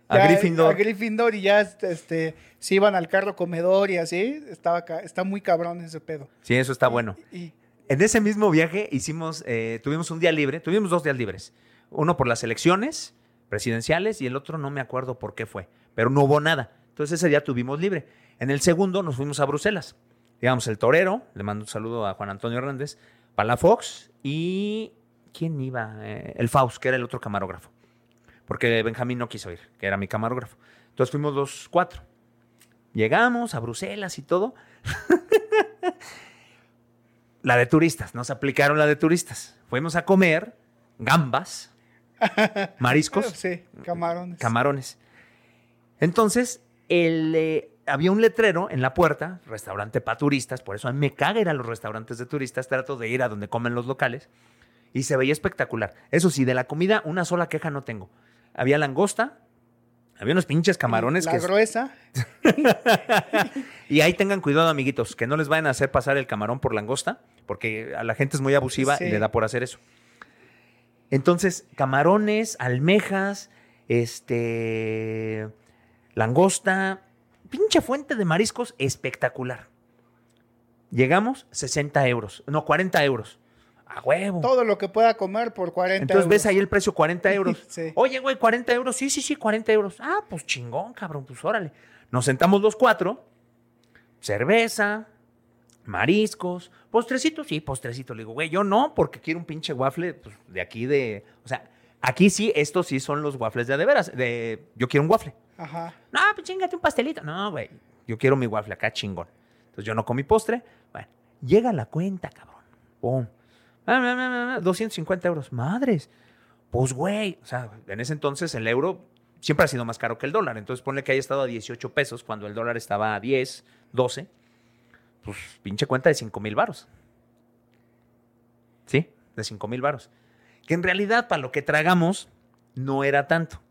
A Gryffindor. A Gryffindor y ya este, se iban al carro comedor y así. Estaba está muy cabrón ese pedo. Sí, eso está bueno. Y, En ese mismo viaje hicimos, eh, tuvimos un día libre, tuvimos dos días libres. Uno por las elecciones presidenciales y el otro no me acuerdo por qué fue, pero no hubo nada. Entonces ese día tuvimos libre. En el segundo nos fuimos a Bruselas. Digamos, el torero, le mando un saludo a Juan Antonio Hernández, Palafox y... ¿Quién iba? Eh, el Faust, que era el otro camarógrafo. Porque Benjamín no quiso ir, que era mi camarógrafo. Entonces fuimos los cuatro. Llegamos a Bruselas y todo. la de turistas, nos aplicaron la de turistas. Fuimos a comer gambas, mariscos, sí, camarones. camarones. Entonces, el, eh, había un letrero en la puerta, restaurante para turistas, por eso a mí me caga ir a los restaurantes de turistas, trato de ir a donde comen los locales, y se veía espectacular. Eso sí, de la comida, una sola queja no tengo. Había langosta, había unos pinches camarones La que... gruesa. Y ahí tengan cuidado, amiguitos, que no les vayan a hacer pasar el camarón por langosta, porque a la gente es muy abusiva Sí. y le da por hacer eso. Entonces, camarones, almejas, este, langosta, pinche fuente de mariscos espectacular. Llegamos, 60 euros, no, 40 euros. A huevo. Todo lo que pueda comer por 40 Entonces euros. ves ahí el precio, 40 euros. Sí. Oye, güey, 40 euros. Sí, sí, sí, 40 euros. Ah, pues chingón, cabrón, pues órale. Nos sentamos los cuatro. Cerveza, mariscos, postrecitos. Sí, postrecitos. Le digo, güey, yo no, porque quiero un pinche waffle pues, de aquí de... O sea, aquí sí, estos sí son los waffles de de veras. De, yo quiero un waffle. Ajá. No, pues chingate un pastelito. No, güey. Yo quiero mi waffle acá chingón. Entonces yo no comí postre. Bueno, llega la cuenta, cabrón. Pum. Ah, ah, ah, ah, 250 euros. Madres. Pues, güey. O sea, en ese entonces el euro siempre ha sido más caro que el dólar. Entonces ponle que haya estado a 18 pesos cuando el dólar estaba a 10, 12. Pues pinche cuenta de 5 mil varos. Sí, de 5 mil varos. Que en realidad para lo que tragamos no era tanto.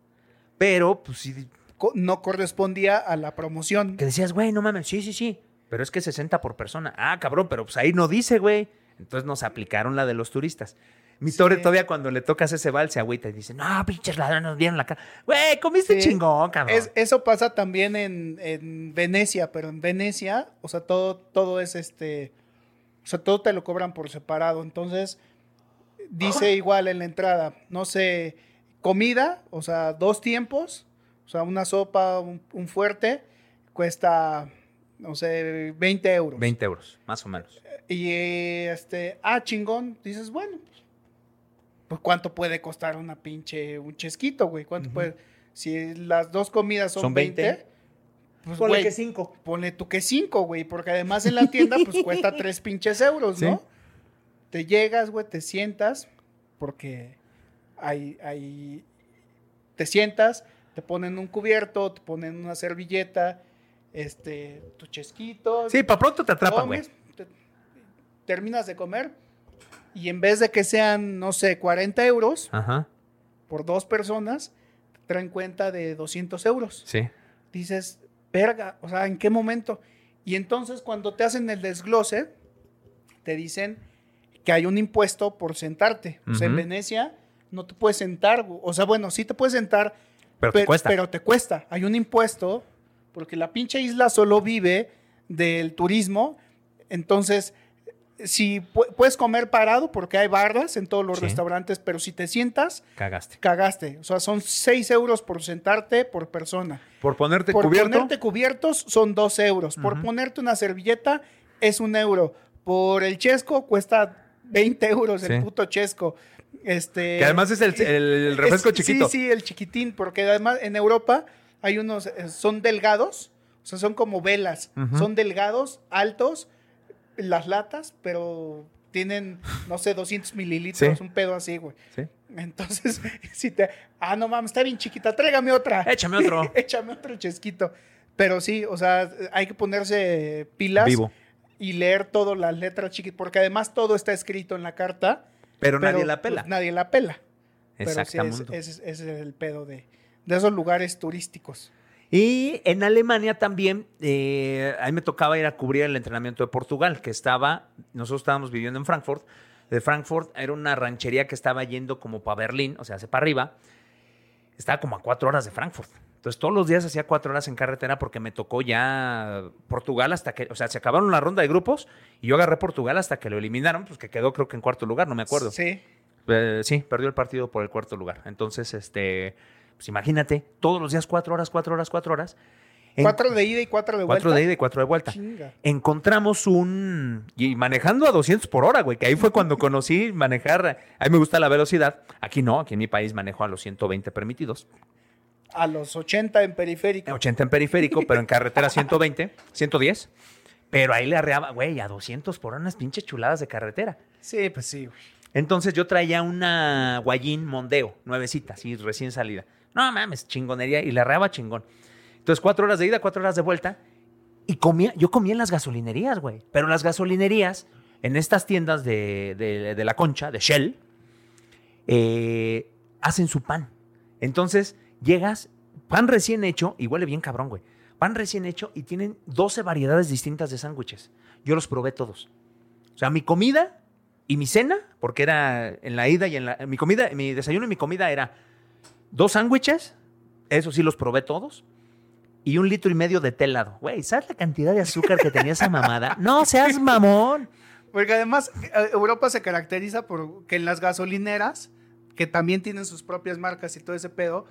Pero, pues sí, No correspondía a la promoción. que decías, güey, no mames, sí, sí, sí. Pero es que 60 por persona. Ah, cabrón, pero pues ahí no dice, güey. Entonces nos aplicaron la de los turistas. Mi Sí. torre todavía cuando le tocas ese vals se agüita y dice, no, pinches ladrones nos dieron la cara. Güey, comiste Sí. chingón, cabrón. Es- eso pasa también en, en Venecia, pero en Venecia, o sea, todo, todo es este, o sea, todo te lo cobran por separado. Entonces, dice igual en la entrada, no sé, comida, o sea, dos tiempos, o sea, una sopa, un, un fuerte, cuesta, no sé, 20 euros. 20 euros, más o menos. Y eh, este, ah, chingón, dices, bueno, pues, pues cuánto puede costar una pinche, un chesquito, güey, cuánto puede, si las dos comidas son, Son 20, 20, pues Ponle güey, que 5. ponle tú que 5, güey, porque además en la tienda pues cuesta 3 pinches euros, ¿no? Sí. Te llegas, güey, te sientas, porque hay, hay, te sientas, te ponen un cubierto, te ponen una servilleta, este, tu chesquito, Sí, para pronto te atrapan, güey. te- terminas de comer y en vez de que sean, no sé, 40 euros Ajá, por dos personas, te traen cuenta de 200 euros. sí. Dices, verga, o sea, ¿en qué momento? Y entonces cuando te hacen el desglose, te dicen que hay un impuesto por sentarte. O sea, en. Venecia no te puedes sentar, o sea, bueno, sí te puedes sentar, Pero te pe- cuesta. pero te cuesta. Hay un impuesto porque la pinche isla solo vive del turismo. Entonces, si pu- puedes comer parado porque hay barras en todos los Sí. restaurantes, pero si te sientas, Cagaste. cagaste. O sea, son 6 euros por sentarte por persona. Por ponerte por cubierto. ponerte cubiertos son 2 euros. Por ponerte una servilleta es un euro. Por el chesco cuesta 20 euros el puto chesco. Este, Que además es el, el- el refresco es- chiquito. Sí, sí, el chiquitín, porque además en Europa hay unos, eh, son delgados, o sea, son como velas, son delgados, altos, las latas, pero tienen, no sé, 200 mililitros, Sí. un pedo así, güey. Sí. Entonces, si te, ah, no mames, está bien chiquita, tráigame otra. Échame otro. Échame otro chesquito. Pero sí, o sea, hay que ponerse pilas Vivo. y leer todas las letras chiquitas, porque además todo está escrito en la carta. Pero, nadie pero, la pela. pues, nadie la pela. Pero sí, Exactamente. ese es, ese es el pedo de, de esos lugares turísticos. Y en Alemania también, eh, a mí me tocaba ir a cubrir el entrenamiento de Portugal, que estaba, nosotros estábamos viviendo en Frankfurt. De Frankfurt era una ranchería que estaba yendo como para Berlín, o sea, hacia para arriba. Estaba como a cuatro horas de Frankfurt. Entonces todos los días hacía cuatro horas en carretera porque me tocó ya Portugal hasta que, o sea, se acabaron la ronda de grupos y yo agarré Portugal hasta que lo eliminaron, pues que quedó creo que en cuarto lugar, no me acuerdo. Sí. Eh, sí, perdió el partido por el cuarto lugar. Entonces, este, pues imagínate, todos los días cuatro horas, cuatro horas, cuatro horas. En- Cuatro de ida y cuatro de vuelta. cuatro de ida y cuatro de vuelta. Chinga. Encontramos un... Y manejando a 200 por hora, güey, que ahí fue cuando conocí manejar. A mí me gusta la velocidad. Aquí no, aquí en mi país manejo a los 120 permitidos. A los 80 en periférico. 80 en periférico, pero en carretera 120, 110. Pero ahí le arreaba, güey, a 200 por hora unas pinches chuladas de carretera. Sí, pues sí, güey. Entonces yo traía una Guayín Mondeo, nuevecita, así recién salida. No mames, chingonería. Y le arreaba chingón. Entonces, cuatro horas de ida, cuatro horas de vuelta. Y comía, yo comía en las gasolinerías, güey. Pero las gasolinerías, en estas tiendas de, de- de la concha, de Shell, eh, hacen su pan. Entonces, llegas, pan recién hecho, y huele bien cabrón, güey. Pan recién hecho y tienen 12 variedades distintas de sándwiches. Yo los probé todos. O sea, mi comida y mi cena, porque era en la ida y en la. Mi comida, mi desayuno y mi comida era dos sándwiches, eso sí los probé todos, y un litro y medio de té helado. Güey, ¿sabes la cantidad de azúcar que tenía esa mamada? No seas mamón. Porque además eh, Europa se caracteriza por que en las gasolineras, que también tienen sus propias marcas y todo ese pedo,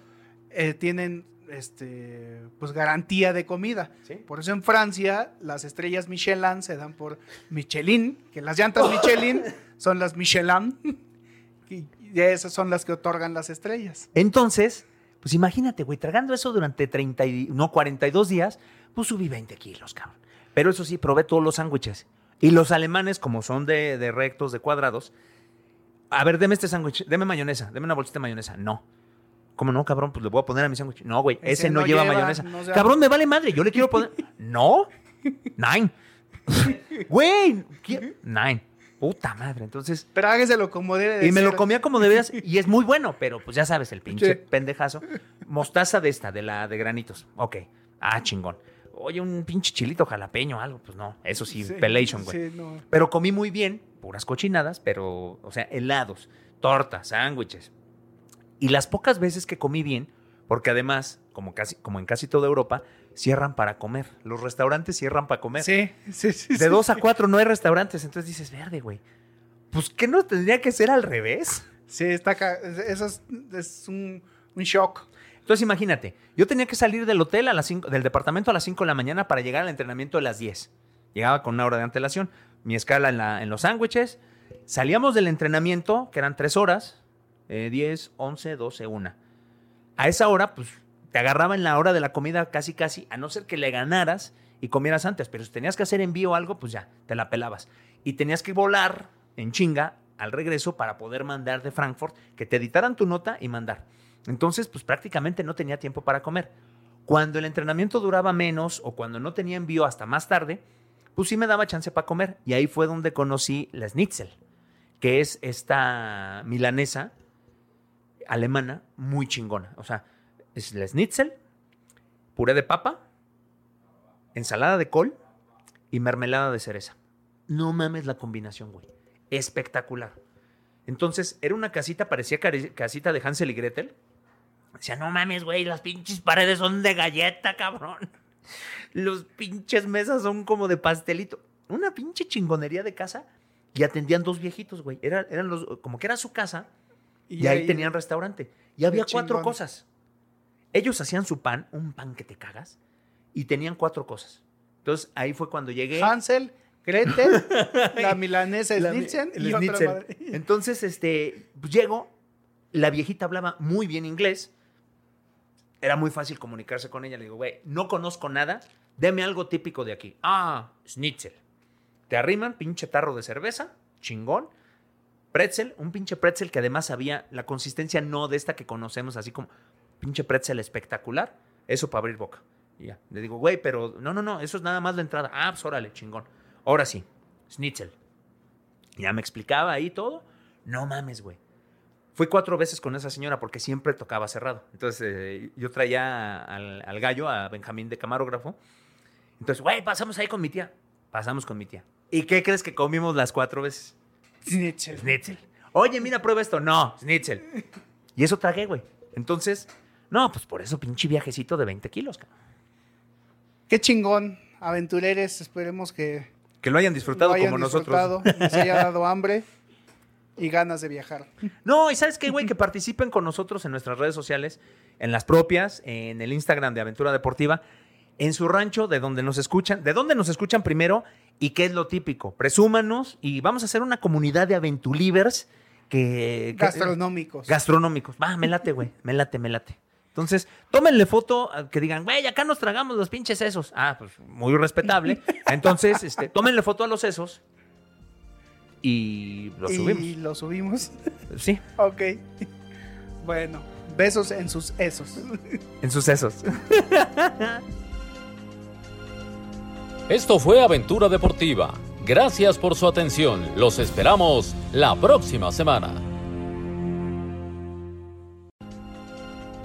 eh, tienen este pues garantía de comida. Sí. Por eso en Francia las estrellas Michelin se dan por Michelin, que las llantas Michelin son las Michelin y y esas son las que otorgan las estrellas. Entonces, pues imagínate, güey, tragando eso durante 30 y, no, 42 días, pues subí 20 kilos, cabrón. Pero eso sí, probé todos los sándwiches. Y los alemanes, como son de, de rectos, de cuadrados, a ver, deme este sándwich, deme mayonesa, deme una bolsita de mayonesa. No. ¿Cómo no, cabrón? Pues le voy a poner a mi sándwich. No, güey, ese, Ese no, no lleva, lleva, mayonesa. no Cabrón, me vale madre, yo le quiero poner. no. Nine. Güey, nine. Puta madre. Entonces, Pero hágaselo como debe de y me lo comía como debías y es muy bueno, pero pues ya sabes, el pinche Sí. pendejazo. Mostaza de esta, de la de granitos. Ok. Ah, chingón. Oye, un pinche chilito jalapeño, algo. Pues no, eso sí, Sí, pelation, güey. sí, no. Pero comí muy bien, puras cochinadas, pero, o sea, helados, tortas, sándwiches. Y las pocas veces que comí bien, porque además, como, casi, como en casi toda Europa, cierran para comer. Los restaurantes cierran para comer. Sí, sí, sí. De sí, dos a sí. cuatro no hay restaurantes, entonces dices, verde, güey. Pues, ¿qué no tendría que ser al revés? Sí, está ca- eso es, es un, un shock. Entonces imagínate, yo tenía que salir del hotel a las cinco- del departamento a las 5 de la mañana para llegar al entrenamiento a las 10. Llegaba con una hora de antelación, mi escala en, la- en los sándwiches. Salíamos del entrenamiento, que eran 3 horas, eh, 10, 11, 12, 1. A esa hora, pues te agarraba en la hora de la comida casi casi, a no ser que le ganaras y comieras antes, pero si tenías que hacer envío o algo, pues ya, te la pelabas. Y tenías que volar en chinga al regreso para poder mandar de Frankfurt, que te editaran tu nota y mandar. Entonces, pues prácticamente no tenía tiempo para comer. Cuando el entrenamiento duraba menos o cuando no tenía envío hasta más tarde, pues sí me daba chance para comer. Y ahí fue donde conocí la schnitzel, que es esta milanesa alemana muy chingona. O sea, es la schnitzel, puré de papa, ensalada de col y mermelada de cereza. No mames la combinación, güey. Espectacular. Entonces, era una casita, parecía casita de Hansel y Gretel. Decía, no mames, güey, las pinches paredes son de galleta, cabrón. Los pinches mesas son como de pastelito. Una pinche chingonería de casa. y atendían dos viejitos, güey. Era, eran los, como que era su casa y, ahí, tenían restaurante. Y había cuatro cosas. Ellos hacían su pan, un pan que te cagas, y tenían cuatro cosas. Entonces ahí fue cuando llegué. Hansel, Gretel, la milanesa Schnitzel y otra Entonces, este, pues llego, la viejita hablaba muy bien inglés. Era muy fácil comunicarse con ella. Le digo, güey, no conozco nada, deme algo típico de aquí. Ah, schnitzel. Te arriman, pinche tarro de cerveza, chingón. Pretzel, un pinche pretzel que además había la consistencia no de esta que conocemos, así como pinche pretzel espectacular. Eso para abrir boca. ya. Le digo, güey, pero no, no, no, eso es nada más la entrada. Ah, pues órale, chingón. Ahora sí, schnitzel. Ya me explicaba ahí todo. No mames, güey. Fui cuatro veces con esa señora porque siempre tocaba cerrado. Entonces eh, yo traía al, al, gallo, a Benjamín de camarógrafo. Entonces, güey, pasamos ahí con mi tía. Pasamos con mi tía. ¿Y qué crees que comimos las cuatro veces? Schnitzel. Schnitzel. Oye, mira, prueba esto. No, schnitzel. Y eso tragué, güey. Entonces, no, pues por eso pinche viajecito de 20 kilos. Cabrón. Qué chingón, aventureres. Esperemos que... Que lo hayan disfrutado lo hayan como disfrutado, nosotros. Les haya dado hambre y ganas de viajar. No, y sabes qué, güey, que participen con nosotros en nuestras redes sociales, en las propias, en el Instagram de Aventura Deportiva en su rancho, de donde nos escuchan, de dónde nos escuchan primero y qué es lo típico. Presúmanos y vamos a hacer una comunidad de aventulivers que... Gastronómicos. Gastronómicos. Va, me late, güey. Me late, me late. Entonces, tómenle foto, que digan, güey, acá nos tragamos los pinches sesos. Ah, pues muy respetable. Entonces, este, tómenle foto a los sesos y lo subimos. Y lo subimos. Sí. ok. Bueno, besos en sus esos. En sus sesos. Esto fue Aventura Deportiva. Gracias por su atención. Los esperamos la próxima semana.